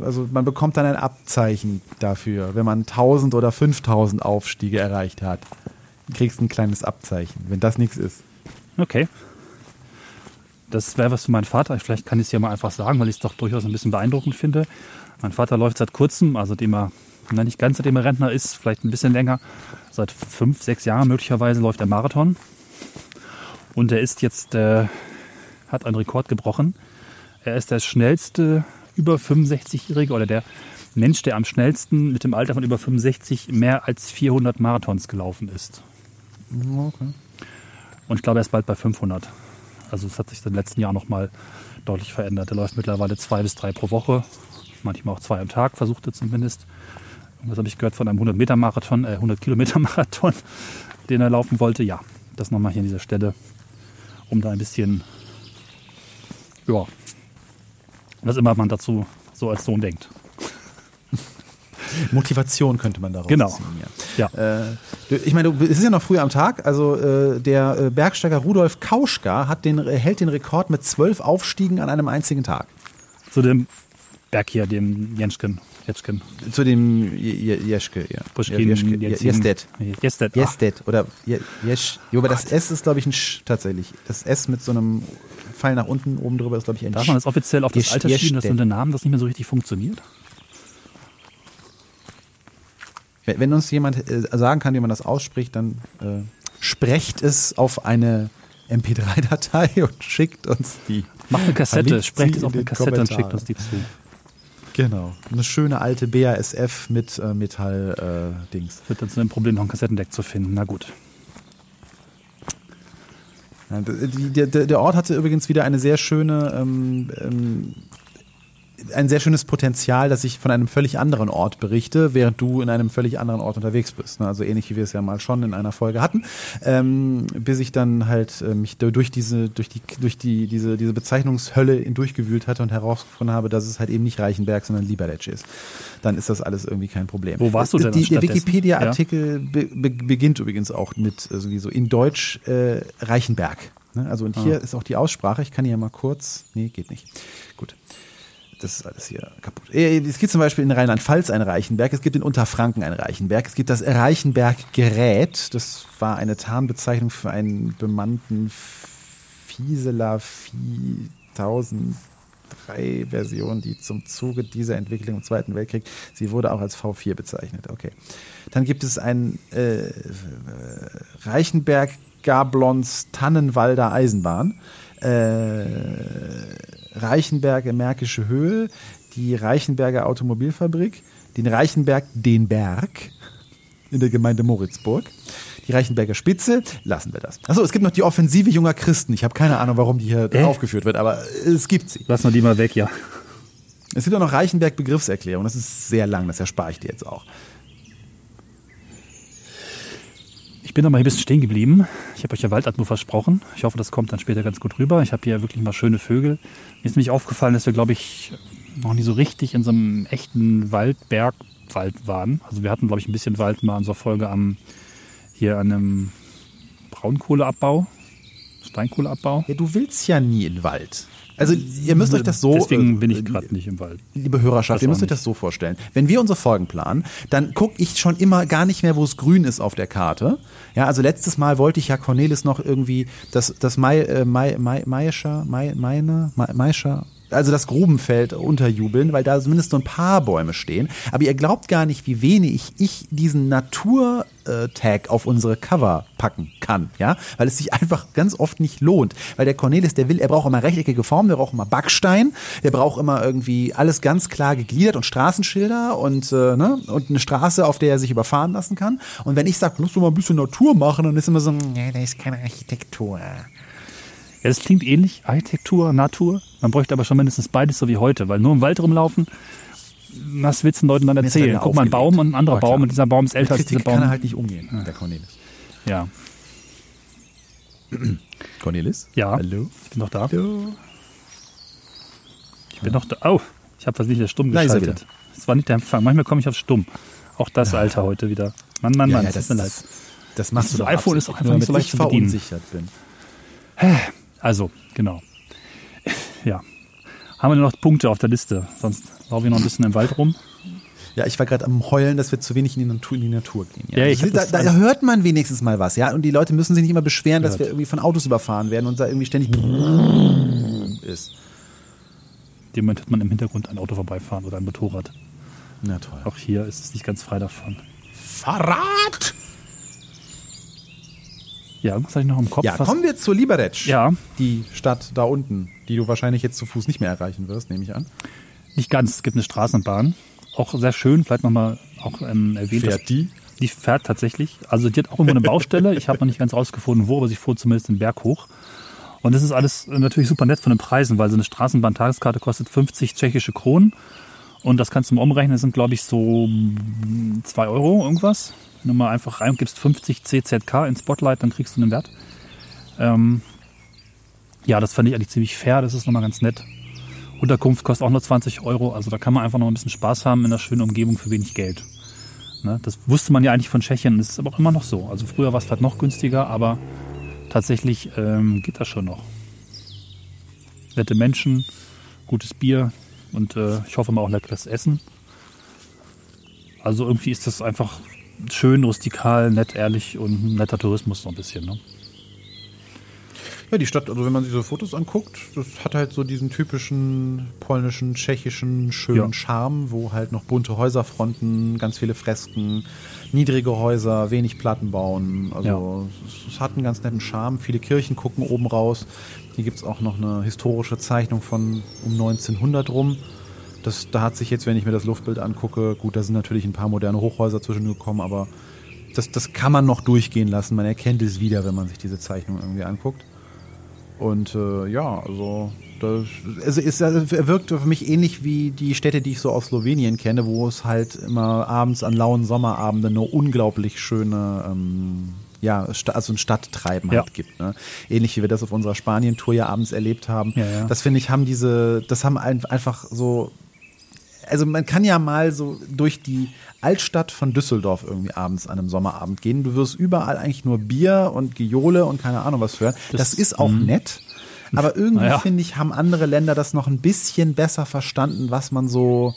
also man bekommt dann ein Abzeichen dafür, wenn man 1000 oder 5000 Aufstiege erreicht hat. Du kriegst ein kleines Abzeichen, wenn das nichts ist. Okay. Das wäre was für meinen Vater. Vielleicht kann ich es ja mal einfach sagen, weil ich es doch durchaus ein bisschen beeindruckend finde. Mein Vater läuft seit kurzem, also dem er, na nicht ganz seitdem er Rentner ist, vielleicht ein bisschen länger, seit fünf, sechs Jahren möglicherweise läuft er Marathon. Und er ist jetzt, äh, hat einen Rekord gebrochen. Er ist der schnellste über 65-Jährige oder der Mensch, der am schnellsten mit dem Alter von über 65 mehr als 400 Marathons gelaufen ist. Und ich glaube, er ist bald bei 500. Also es hat sich in den letzten Jahren nochmal deutlich verändert. Er läuft mittlerweile zwei bis drei pro Woche, manchmal auch zwei am Tag, versucht er zumindest. Irgendwas habe ich gehört von einem 100-Meter-Marathon, äh, 100-Kilometer-Marathon, [laughs] den er laufen wollte. Ja, das nochmal hier an dieser Stelle, um da ein bisschen ja, Was immer man dazu so als Sohn denkt. [laughs] Motivation könnte man daraus Genau. ziehen. Ja. Ja. Äh, ich meine, du- es ist ja noch früh am Tag. Also äh, der äh, Bergsteiger Rudolf Kauschka hat den, hält den Rekord mit zwölf Aufstiegen an einem einzigen Tag. Zu dem Berg hier, dem Jenschken. Jetschken. Zu dem Je- Je- Jeschke, ja. Jensin- Jesdet. Jesdet. Ah, Jesdet oder Je- Jesch. Jo, aber das S ist, glaube ich, ein Sch tatsächlich. Das S mit so einem Pfeil nach unten oben drüber ist, glaube ich, ein Darf man das offiziell auf das Alter schieben, dass dem Namen das nicht mehr so richtig funktioniert? Wenn uns jemand äh, sagen kann, wie man das ausspricht, dann äh, sprecht es auf eine MP3-Datei [laughs] und schickt uns die. Macht eine Kassette, sprecht es auf in eine Kassette und Kommentaren. schickt uns die zu. Genau. Eine schöne alte BASF mit äh, Metall-Dings. Wird dann zu dem Problem, noch ein Kassettendeck zu finden. Na gut. Ja, der, der, der Ort hatte übrigens wieder eine sehr schöne, ähm, ähm, ein sehr schönes Potenzial, dass ich von einem völlig anderen Ort berichte, während du in einem völlig anderen Ort unterwegs bist. ne? Also ähnlich wie wir es ja mal schon in einer Folge hatten, ähm, bis ich dann halt äh, mich durch diese, durch die, durch die, diese, diese Bezeichnungshölle durchgewühlt hatte und herausgefunden habe, dass es halt eben nicht Reichenberg, sondern Liberec ist. Dann ist das alles irgendwie kein Problem. Wo warst du denn Die, der? Wikipedia-Artikel be, be, beginnt übrigens auch mit also so in Deutsch äh, Reichenberg. Ne? Also und hier ist auch die Aussprache. Ich kann hier mal kurz. Nee, geht nicht. Gut. Das ist alles hier kaputt. Äh, Es gibt zum Beispiel in Rheinland-Pfalz ein Reichenberg, es gibt in Unterfranken ein Reichenberg, es gibt das Reichenberg-Gerät, das war eine Tarnbezeichnung für einen bemannten Fieseler 4003 Version, die zum Zuge dieser Entwicklung im Zweiten Weltkrieg, sie wurde auch als V4 bezeichnet. Okay. Dann gibt es ein äh, Reichenberg Gablons Tannenwalder Eisenbahn. Äh, Reichenberger Märkische Höhe, die Reichenberger Automobilfabrik, den Reichenberg Den Berg in der Gemeinde Moritzburg, die Reichenberger Spitze, lassen wir das. Achso, es gibt noch die Offensive junger Christen. Ich habe keine Ahnung, warum die hier Äh? aufgeführt wird, aber es gibt sie. Lass mal die mal weg, ja. Es gibt auch noch Reichenberg Begriffserklärung. Das ist sehr lang, das erspare ich dir jetzt auch. Ich bin noch mal ein bisschen stehen geblieben. Ich habe euch ja Waldatmo versprochen. Ich hoffe, das kommt dann später ganz gut rüber. Ich habe hier wirklich mal schöne Vögel. Mir ist nämlich aufgefallen, dass wir, glaube ich, noch nie so richtig in so einem echten Waldbergwald waren. Also wir hatten, glaube ich, ein bisschen Wald mal in einer Folge am hier an einem Braunkohleabbau, Steinkohleabbau. Ja, du willst ja nie in Wald. Also ihr müsst euch das so. Deswegen äh, bin ich gerade nicht im Wald. Liebe Hörerschaft, ihr müsst euch das so vorstellen. Wenn wir unsere Folgen planen, dann gucke ich schon immer gar nicht mehr, wo es grün ist auf der Karte. Ja, also letztes Mal wollte ich ja Cornelis noch irgendwie das, das Mai, äh, Mai, Mai, Maischer, Mai, meine, Mai, Maischer, also das Grubenfeld unterjubeln, weil da zumindest so ein paar Bäume stehen. Aber ihr glaubt gar nicht, wie wenig ich diesen Natur-Tag auf unsere Cover packen kann, ja, weil es sich einfach ganz oft nicht lohnt. Weil der Cornelis, der will, er braucht immer rechteckige Formen, der braucht immer Backstein, der braucht immer irgendwie alles ganz klar gegliedert und Straßenschilder und, äh, ne, und eine Straße, auf der er sich überfahren lassen kann. Und wenn ich sage, musst du mal ein bisschen Natur machen, dann ist immer so, nee, da ist keine Architektur. Ja, das klingt ähnlich. Architektur, Natur. Man bräuchte aber schon mindestens beides so wie heute, weil nur im Wald rumlaufen, was willst du den Leuten dann ist er erzählen? Guck mal, ein. Baum und ein anderer klar. Baum und dieser Baum ist älter als dieser Baum. kann er halt nicht umgehen, der Cornelis. ja. [clears throat] Cornelis? Ja. Hallo? Ich bin noch da. Ich bin noch da. Oh, ich habe versehentlich stumm geschaltet. Das war nicht der Empfang. Manchmal komme ich auf stumm. Auch das Alter heute wieder. Mann, Mann, Mann, ja, das, tut mir leid. das machst Das du doch iPhone ist absichtlich, einfach nur nicht so leicht ich zu bedienen. verunsichert bin. [sighs] Also, genau. Ja. Haben wir nur noch Punkte auf der Liste? Sonst laufen wir noch ein bisschen im Wald rum. Ja, ich war gerade am Heulen, dass wir zu wenig in die Natur, in die Natur gehen. Ja, ist- das da, da hört man wenigstens mal was, ja. Und die Leute müssen sich nicht immer beschweren, dass Gehört. wir irgendwie von Autos überfahren werden und da irgendwie ständig ist. Dem Moment hört man im Hintergrund ein Auto vorbeifahren oder ein Motorrad. Na toll. Auch hier ist es nicht ganz frei davon. Verrat! Ja, was habe ich noch im Kopf? Ja, kommen wir zur Liberec. Ja. Die Stadt da unten, die du wahrscheinlich jetzt zu Fuß nicht mehr erreichen wirst, nehme ich an. Nicht ganz. Es gibt eine Straßenbahn. Auch sehr schön. Vielleicht nochmal auch ähm, erwähnt. dass- die? Die fährt tatsächlich. Also die hat auch irgendwo eine Baustelle. Ich habe noch nicht ganz rausgefunden, wo, aber sie fuhr zumindest den Berg hoch. Und das ist alles natürlich super nett von den Preisen, weil so eine Straßenbahn-Tageskarte kostet 50 tschechische Kronen. Und das kannst du mal umrechnen, das sind glaube ich so 2 Euro irgendwas. Wenn du mal einfach rein gibst 50 CZK in Spotlight, dann kriegst du einen Wert. Ähm, ja, das fand ich eigentlich ziemlich fair, das ist nochmal ganz nett. Unterkunft kostet auch nur 20 Euro. Also da kann man einfach noch ein bisschen Spaß haben in einer schönen Umgebung für wenig Geld. Ne? Das wusste man ja eigentlich von Tschechien. Das ist aber auch immer noch so. Also früher war es vielleicht noch günstiger, aber tatsächlich ähm, geht das schon noch. Nette Menschen, gutes Bier und äh, ich hoffe mal auch leckeres Essen. Also irgendwie ist das einfach schön, rustikal, nett, ehrlich und ein netter Tourismus so ein bisschen. Ne? Ja, die Stadt, also wenn man sich so Fotos anguckt, das hat halt so diesen typischen polnischen, tschechischen, schönen Ja. Charme, wo halt noch bunte Häuserfronten, ganz viele Fresken, niedrige Häuser, wenig Plattenbauen. Also es, es hat einen ganz netten Charme. Viele Kirchen gucken oben raus. Hier gibt es auch noch eine historische Zeichnung von um 1900 rum. Das, da hat sich jetzt, wenn ich mir das Luftbild angucke, gut, da sind natürlich ein paar moderne Hochhäuser zwischengekommen, aber das, das kann man noch durchgehen lassen. Man erkennt es wieder, wenn man sich diese Zeichnung irgendwie anguckt. Und äh, ja, also, das, also also er wirkt für mich ähnlich wie die Städte, die ich so aus Slowenien kenne, wo es halt immer abends an lauen Sommerabenden eine unglaublich schöne, ähm, ja, also ein Stadttreiben Ja. halt gibt. Ne? Ähnlich wie wir das auf unserer Spanien-Tour ja abends erlebt haben. Ja, ja. Das finde ich, haben diese, das haben ein- einfach so also man kann ja mal so durch die Altstadt von Düsseldorf irgendwie abends an einem Sommerabend gehen. Du wirst überall eigentlich nur Bier und Giole und keine Ahnung was hören. Das, Das- ist auch nett. Aber irgendwie Naja. finde ich, haben andere Länder das noch ein bisschen besser verstanden, was man so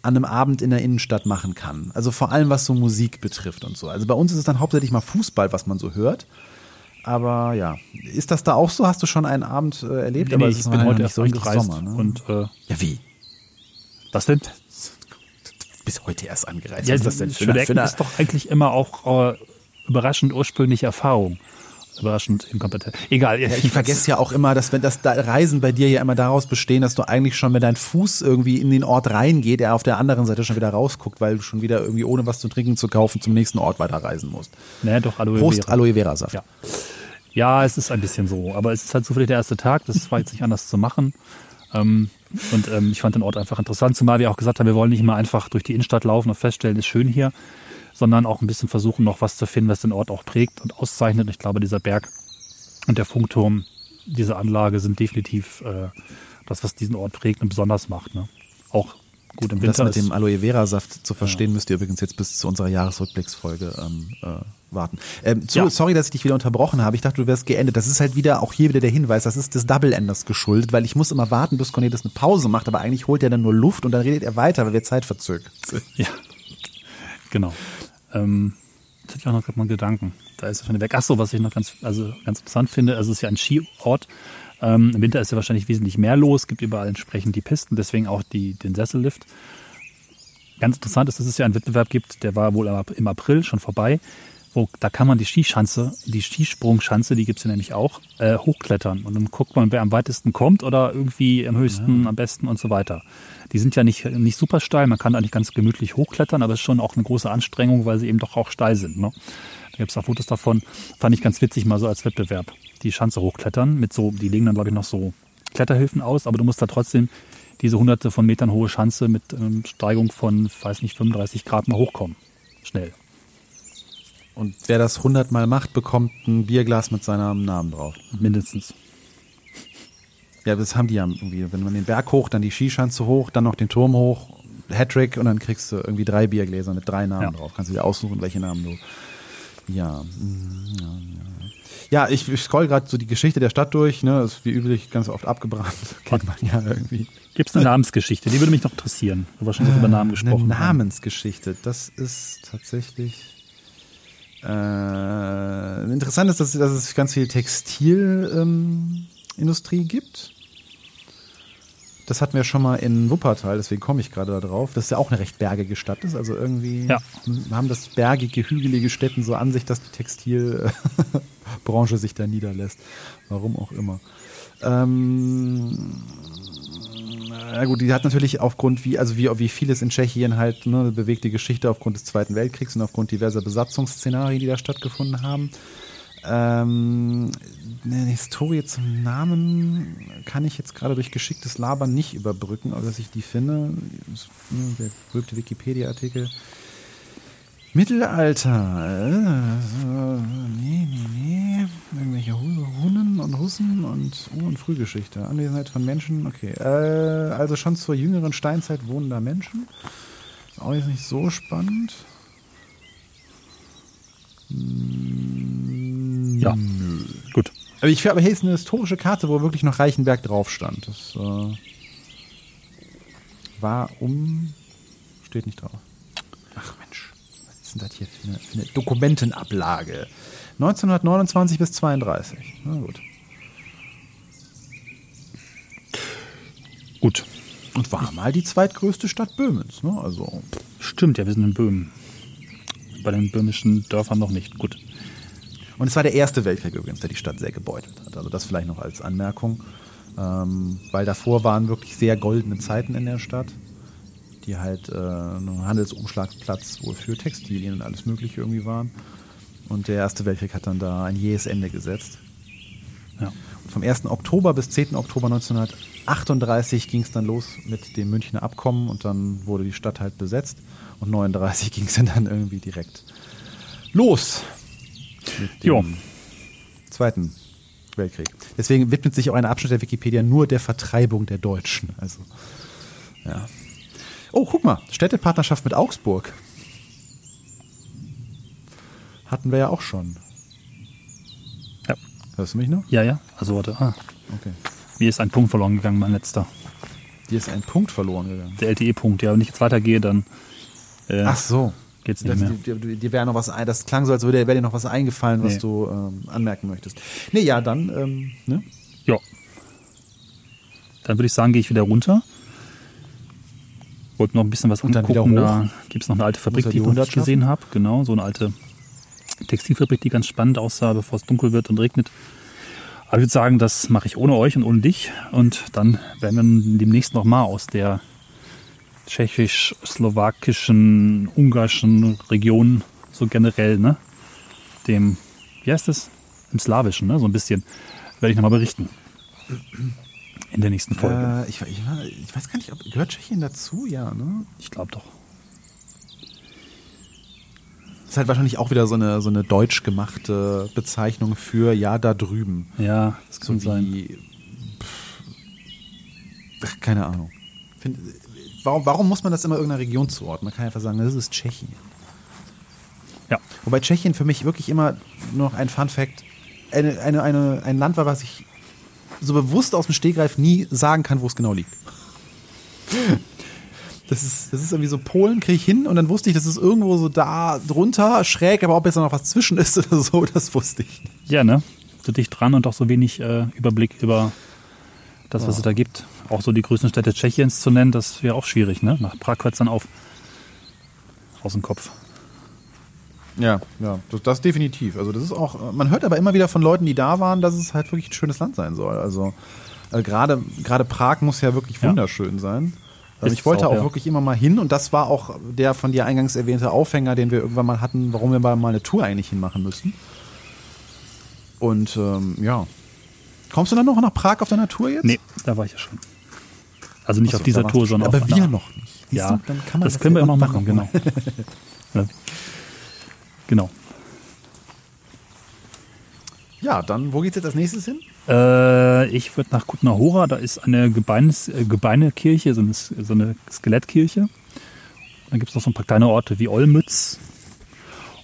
an einem Abend in der Innenstadt machen kann. Also vor allem was so Musik betrifft und so. Also bei uns ist es dann hauptsächlich mal Fußball, was man so hört. Aber ja, ist das da auch so? Hast du schon einen Abend äh, erlebt? Nee, Aber nee, es ich ist bin heute nicht erst angereist. Sommer. Ne? Und äh, ja, wie? Was denn? Bis heute erst angereist. Ja, was ist das denn für Schönecken ist doch eigentlich immer auch äh, überraschend ursprüngliche Erfahrung. Überraschend inkompetent. Egal. Ja, ich vergesse ja auch immer, dass wenn das da Reisen bei dir ja immer daraus bestehen, dass du eigentlich schon, wenn dein Fuß irgendwie in den Ort reingeht, er auf der anderen Seite schon wieder rausguckt, weil du schon wieder irgendwie ohne was zu trinken zu kaufen zum nächsten Ort weiterreisen musst. Nee, doch, Aloe Prost Vera. Aloe Vera Saft. Ja. Ja, es ist ein bisschen so. Aber es ist halt zufällig der erste Tag. Das war jetzt nicht anders zu machen. Ähm, und ähm, ich fand den Ort einfach interessant, zumal wir auch gesagt haben, wir wollen nicht mal einfach durch die Innenstadt laufen und feststellen, ist schön hier, sondern auch ein bisschen versuchen, noch was zu finden, was den Ort auch prägt und auszeichnet. Und ich glaube, dieser Berg und der Funkturm, diese Anlage sind definitiv äh, das, was diesen Ort prägt und besonders macht. Ne? Auch gut im Das Winter mit ist dem Aloe Vera Saft zu verstehen, müsst ihr übrigens jetzt bis zu unserer Jahresrückblicksfolge ähm, äh, warten. Ähm, zu, Ja. Sorry, dass ich dich wieder unterbrochen habe. Ich dachte, du wärst geendet. Das ist halt wieder, auch hier wieder der Hinweis, das ist des Double Enders geschuldet, weil ich muss immer warten, bis Cornelis eine Pause macht, aber eigentlich holt er dann nur Luft und dann redet er weiter, weil wir Zeit verzögert sind. Ja, genau. Ähm, jetzt hatte ich auch noch gerade mal einen Gedanken. Da ist er schon weg. Achso, was ich noch ganz, also ganz interessant finde, also es ist ja ein Skiort. Ähm, Im Winter ist ja wahrscheinlich wesentlich mehr los, Es gibt überall entsprechend die Pisten, deswegen auch die, den Sessellift. Ganz interessant ist, dass es ja einen Wettbewerb gibt, der war wohl im April schon vorbei, wo da kann man die Skischanze, die Skisprungschanze, die gibt es ja nämlich auch, äh, hochklettern. Und dann guckt man, wer am weitesten kommt oder irgendwie am höchsten, am besten und so weiter. Die sind ja nicht, nicht super steil, man kann eigentlich ganz gemütlich hochklettern, aber es ist schon auch eine große Anstrengung, weil sie eben doch auch steil sind. Ne? Da gibt es auch Fotos davon, fand ich ganz witzig mal so als Wettbewerb. Die Schanze hochklettern mit so, die legen dann glaube ich noch so Kletterhilfen aus, aber du musst da trotzdem diese hunderte von Metern hohe Schanze mit ähm, Steigung von, weiß nicht, 35 Grad mal hochkommen. Schnell. Und wer das hundertmal macht, bekommt ein Bierglas mit seinem Namen drauf. Mindestens. Ja, das haben die ja irgendwie. Wenn man den Berg hoch, dann die Skischanze hoch, dann noch den Turm hoch, Hattrick und dann kriegst du irgendwie drei Biergläser mit drei Namen Ja. drauf. Kannst du dir aussuchen, welche Namen du. Ja. ja, ja. Ja, ich, ich scroll gerade so die Geschichte der Stadt durch, ne? Ist wie üblich ganz oft abgebrannt. [laughs] Kennt man ja irgendwie. Gibt es eine Namensgeschichte? Die würde mich noch interessieren. Du hast schon so über Namen gesprochen. Eine Namensgeschichte, das ist tatsächlich. Äh, interessant ist, dass, dass es ganz viel Textilindustrie ähm, gibt. Das hatten wir schon mal in Wuppertal, deswegen komme ich gerade da drauf. Das ist ja auch eine recht bergige Stadt ist. Also irgendwie Ja. haben das bergige, hügelige Städten so an sich, dass die Textilbranche [laughs] sich da niederlässt. Warum auch immer. Ähm, ja gut, die hat natürlich aufgrund, wie, also wie, wie vieles in Tschechien halt, ne, bewegte Geschichte aufgrund des Zweiten Weltkriegs und aufgrund diverser Besatzungsszenarien, die da stattgefunden haben. Ähm, eine Historie zum Namen kann ich jetzt gerade durch geschicktes Labern nicht überbrücken, aber dass ich die finde. Das, ne, Der berühmte Wikipedia-Artikel. Mittelalter. Äh, nee, nee, nee. Irgendwelche Hu- Hunnen und Russen und Ur- und Frühgeschichte. Anwesenheit von Menschen. Okay. Äh, also schon zur jüngeren Steinzeit wohnen da Menschen. Ist auch jetzt nicht so spannend. Ja. Gut. Aber ich aber hier ist eine historische Karte, wo wirklich noch Reichenberg drauf stand. Das äh, war um. Steht nicht drauf. Ist denn das hier für eine, für eine Dokumentenablage? 1929 bis 32. Na gut. Gut. Und war mal die zweitgrößte Stadt Böhmens. Ne? Also Stimmt, ja, wir sind in Böhmen. Bei den böhmischen Dörfern noch nicht. Gut. Und es war der erste Weltkrieg übrigens, der die Stadt sehr gebeutelt hat. Also das vielleicht noch als Anmerkung. Ähm, weil davor waren wirklich sehr goldene Zeiten in der Stadt, die halt äh, ein Handelsumschlagsplatz wohl für Textilien und alles Mögliche irgendwie waren. Und der Erste Weltkrieg hat dann da ein jähes Ende gesetzt. Ja. Und vom 1. Oktober bis 10. Oktober 1938 ging es dann los mit dem Münchner Abkommen und dann wurde die Stadt halt besetzt. Und 39 ging es dann irgendwie direkt los mit dem Jo. Zweiten Weltkrieg. Deswegen widmet sich auch ein Abschnitt der Wikipedia nur der Vertreibung der Deutschen. Also, ja. Oh, guck mal, Städtepartnerschaft mit Augsburg. Hatten wir ja auch schon. Ja. Hörst du mich noch? Ja, ja. Also warte. Ah, Okay. mir ist ein Punkt verloren gegangen, mein letzter. Dir ist ein Punkt verloren gegangen. Der LTE-Punkt. Ja, wenn ich jetzt weitergehe, dann äh, Ach so. geht's nicht Das, mehr. dir, dir, dir wäre noch was ein, das klang so, als würde wäre dir noch was eingefallen, was Nee. du ähm, anmerken möchtest. Nee, ja, dann, ähm, ne? Ja. Dann würde ich sagen, gehe ich wieder runter. Wollte noch ein bisschen was Und wieder Da gibt es noch eine alte Fabrik, die, ich noch 100 nicht gesehen habe. Genau, so eine alte Textilfabrik, die ganz spannend aussah, bevor es dunkel wird und regnet. Aber ich würde sagen, das mache ich ohne euch und ohne dich. Und dann werden wir demnächst nochmal aus der tschechisch-slowakischen, ungarischen Region so generell, ne? Dem, wie heißt es? Im Slawischen, ne? So ein bisschen. Werde ich nochmal berichten. In der nächsten Folge. Äh, ich, ich, ich weiß gar nicht, ob gehört Tschechien dazu? Ja, ne? Ich glaube doch. ist halt wahrscheinlich auch wieder so eine, so eine deutsch gemachte Bezeichnung für ja, da drüben. Ja, das kann So sein. wie. Pff, ach, keine Ahnung. Find, warum, warum muss man das immer irgendeiner Region zuordnen? Man kann einfach sagen, das ist Tschechien. Ja, Wobei Tschechien für mich wirklich immer noch ein Fun Fact, eine, eine, eine, ein Land war, was ich so bewusst aus dem Stegreif nie sagen kann, wo es genau liegt. Das ist, das ist irgendwie so Polen, kriege ich hin und dann wusste ich, das ist irgendwo so da drunter, schräg, aber ob jetzt noch was zwischen ist [laughs] oder so, das wusste ich ja, ne? So dicht dran und doch so wenig äh, Überblick über das, was es da gibt. Auch so die größten Städte Tschechiens zu nennen, das wäre auch schwierig, ne? Nach Prag hört es dann auf. Aus dem Kopf. Ja, ja, das, das definitiv. Also das ist auch, man hört aber immer wieder von Leuten, die da waren, dass es halt wirklich ein schönes Land sein soll. Also äh, gerade gerade Prag muss ja wirklich Ja. wunderschön sein. Also Ist ich wollte auch, auch, ja. wirklich immer mal hin und das war auch der von dir eingangs erwähnte Aufhänger, den wir irgendwann mal hatten, warum wir mal eine Tour eigentlich hinmachen müssen. Und ähm, ja. Kommst du dann noch nach Prag auf deiner Tour jetzt? Nee, da war ich ja schon. Also nicht Ach so, auf dieser Tour, sondern Aber auf wir einer- noch nicht. Siehst Ja, du, dann kann man das, können wir ja immer noch machen, genau. [laughs] ja. Genau. Ja, dann, wo geht's jetzt als nächstes hin? Äh, ich würde nach Kutna Hora, da ist eine Gebeines, äh, Gebeinekirche, so eine, so eine Skelettkirche. Dann gibt es noch so ein paar kleine Orte wie Olmütz.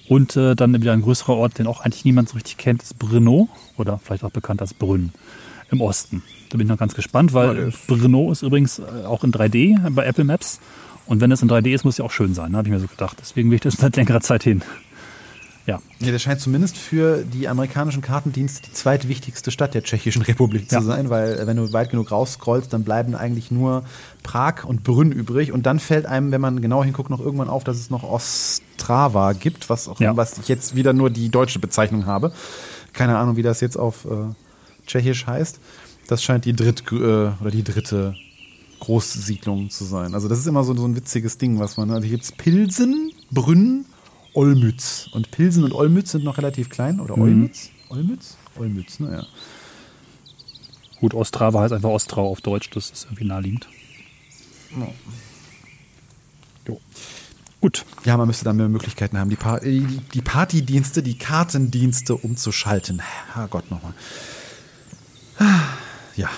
Und äh, dann wieder ein größerer Ort, den auch eigentlich niemand so richtig kennt, ist Brno. Oder vielleicht auch bekannt als Brünn im Osten. Da bin ich noch ganz gespannt, Ja, weil ist- Brno ist übrigens äh, auch in 3D bei Apple Maps. Und wenn es in 3D ist, muss es ja auch schön sein, ne? habe ich mir so gedacht. Deswegen will ich das seit längerer Zeit hin. Ja, Ja, das scheint zumindest für die amerikanischen Kartendienste die zweitwichtigste Stadt der Tschechischen Republik Ja. zu sein, weil äh, wenn du weit genug rausscrollst, dann bleiben eigentlich nur Prag und Brünn übrig und dann fällt einem, wenn man genau hinguckt, noch irgendwann auf, dass es noch Ostrava gibt, was auch Ja. was ich jetzt wieder nur die deutsche Bezeichnung habe. Keine Ahnung, wie das jetzt auf äh, Tschechisch heißt. Das scheint die dritt äh, oder die dritte Großsiedlung zu sein. Also das ist immer so, so ein witziges Ding, was man. Also hier gibt es Pilsen, Brünn, Olmütz. Und Pilsen und Olmütz sind noch relativ klein. Oder Olmütz? Olmütz? Olmütz, naja. gut, Ostrava heißt einfach Ostrau auf Deutsch, das ist irgendwie naheliegend. Jo. Gut, Ja, man müsste dann mehr Möglichkeiten haben, die, pa äh, die Partydienste, die Kartendienste umzuschalten. Herrgott nochmal. Ja.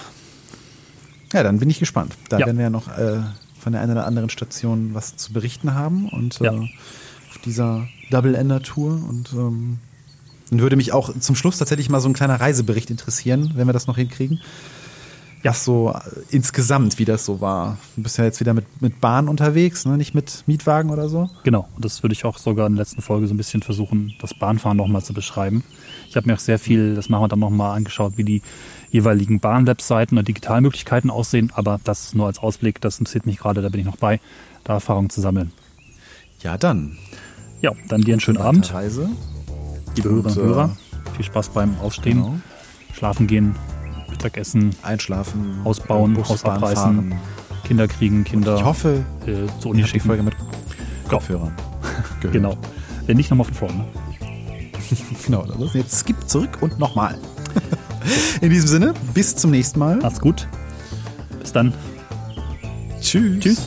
Ja, dann bin ich gespannt. Da Ja. werden wir ja noch äh, von der einen oder anderen Station was zu berichten haben und äh, Ja. Dieser Double Ender Tour und ähm, dann würde mich auch zum Schluss tatsächlich mal so ein kleiner Reisebericht interessieren, wenn wir das noch hinkriegen. Ja, so äh, insgesamt, wie das so war. Du bist ja jetzt wieder mit, mit Bahn unterwegs, ne? nicht mit Mietwagen oder so. Genau, und das würde ich auch sogar in der letzten Folge so ein bisschen versuchen, das Bahnfahren nochmal zu beschreiben. Ich habe mir auch sehr viel, das machen wir dann nochmal angeschaut, wie die jeweiligen Bahnwebseiten und Digitalmöglichkeiten aussehen, aber das nur als Ausblick, das interessiert mich gerade, da bin ich noch bei, da Erfahrungen zu sammeln. Ja, dann. Ja, dann dir einen schönen Abend, Reise. liebe Hörerinnen und Und, äh, Hörer. Viel Spaß beim Aufstehen, Genau. Schlafen gehen, Mittagessen, Einschlafen, Ausbauen, Bus, Haus abreißen, fahren. Kinder kriegen, Kinder Ich hoffe, äh, zur Uni habt die schicken. Folge mit Kopfhörern [laughs] gehört. Genau. Wenn nicht, nochmal von vorne. Ne? [laughs] genau. Jetzt skip zurück und nochmal. In diesem Sinne, bis zum nächsten Mal. Macht's gut. Bis dann. Tschüss. Tschüss.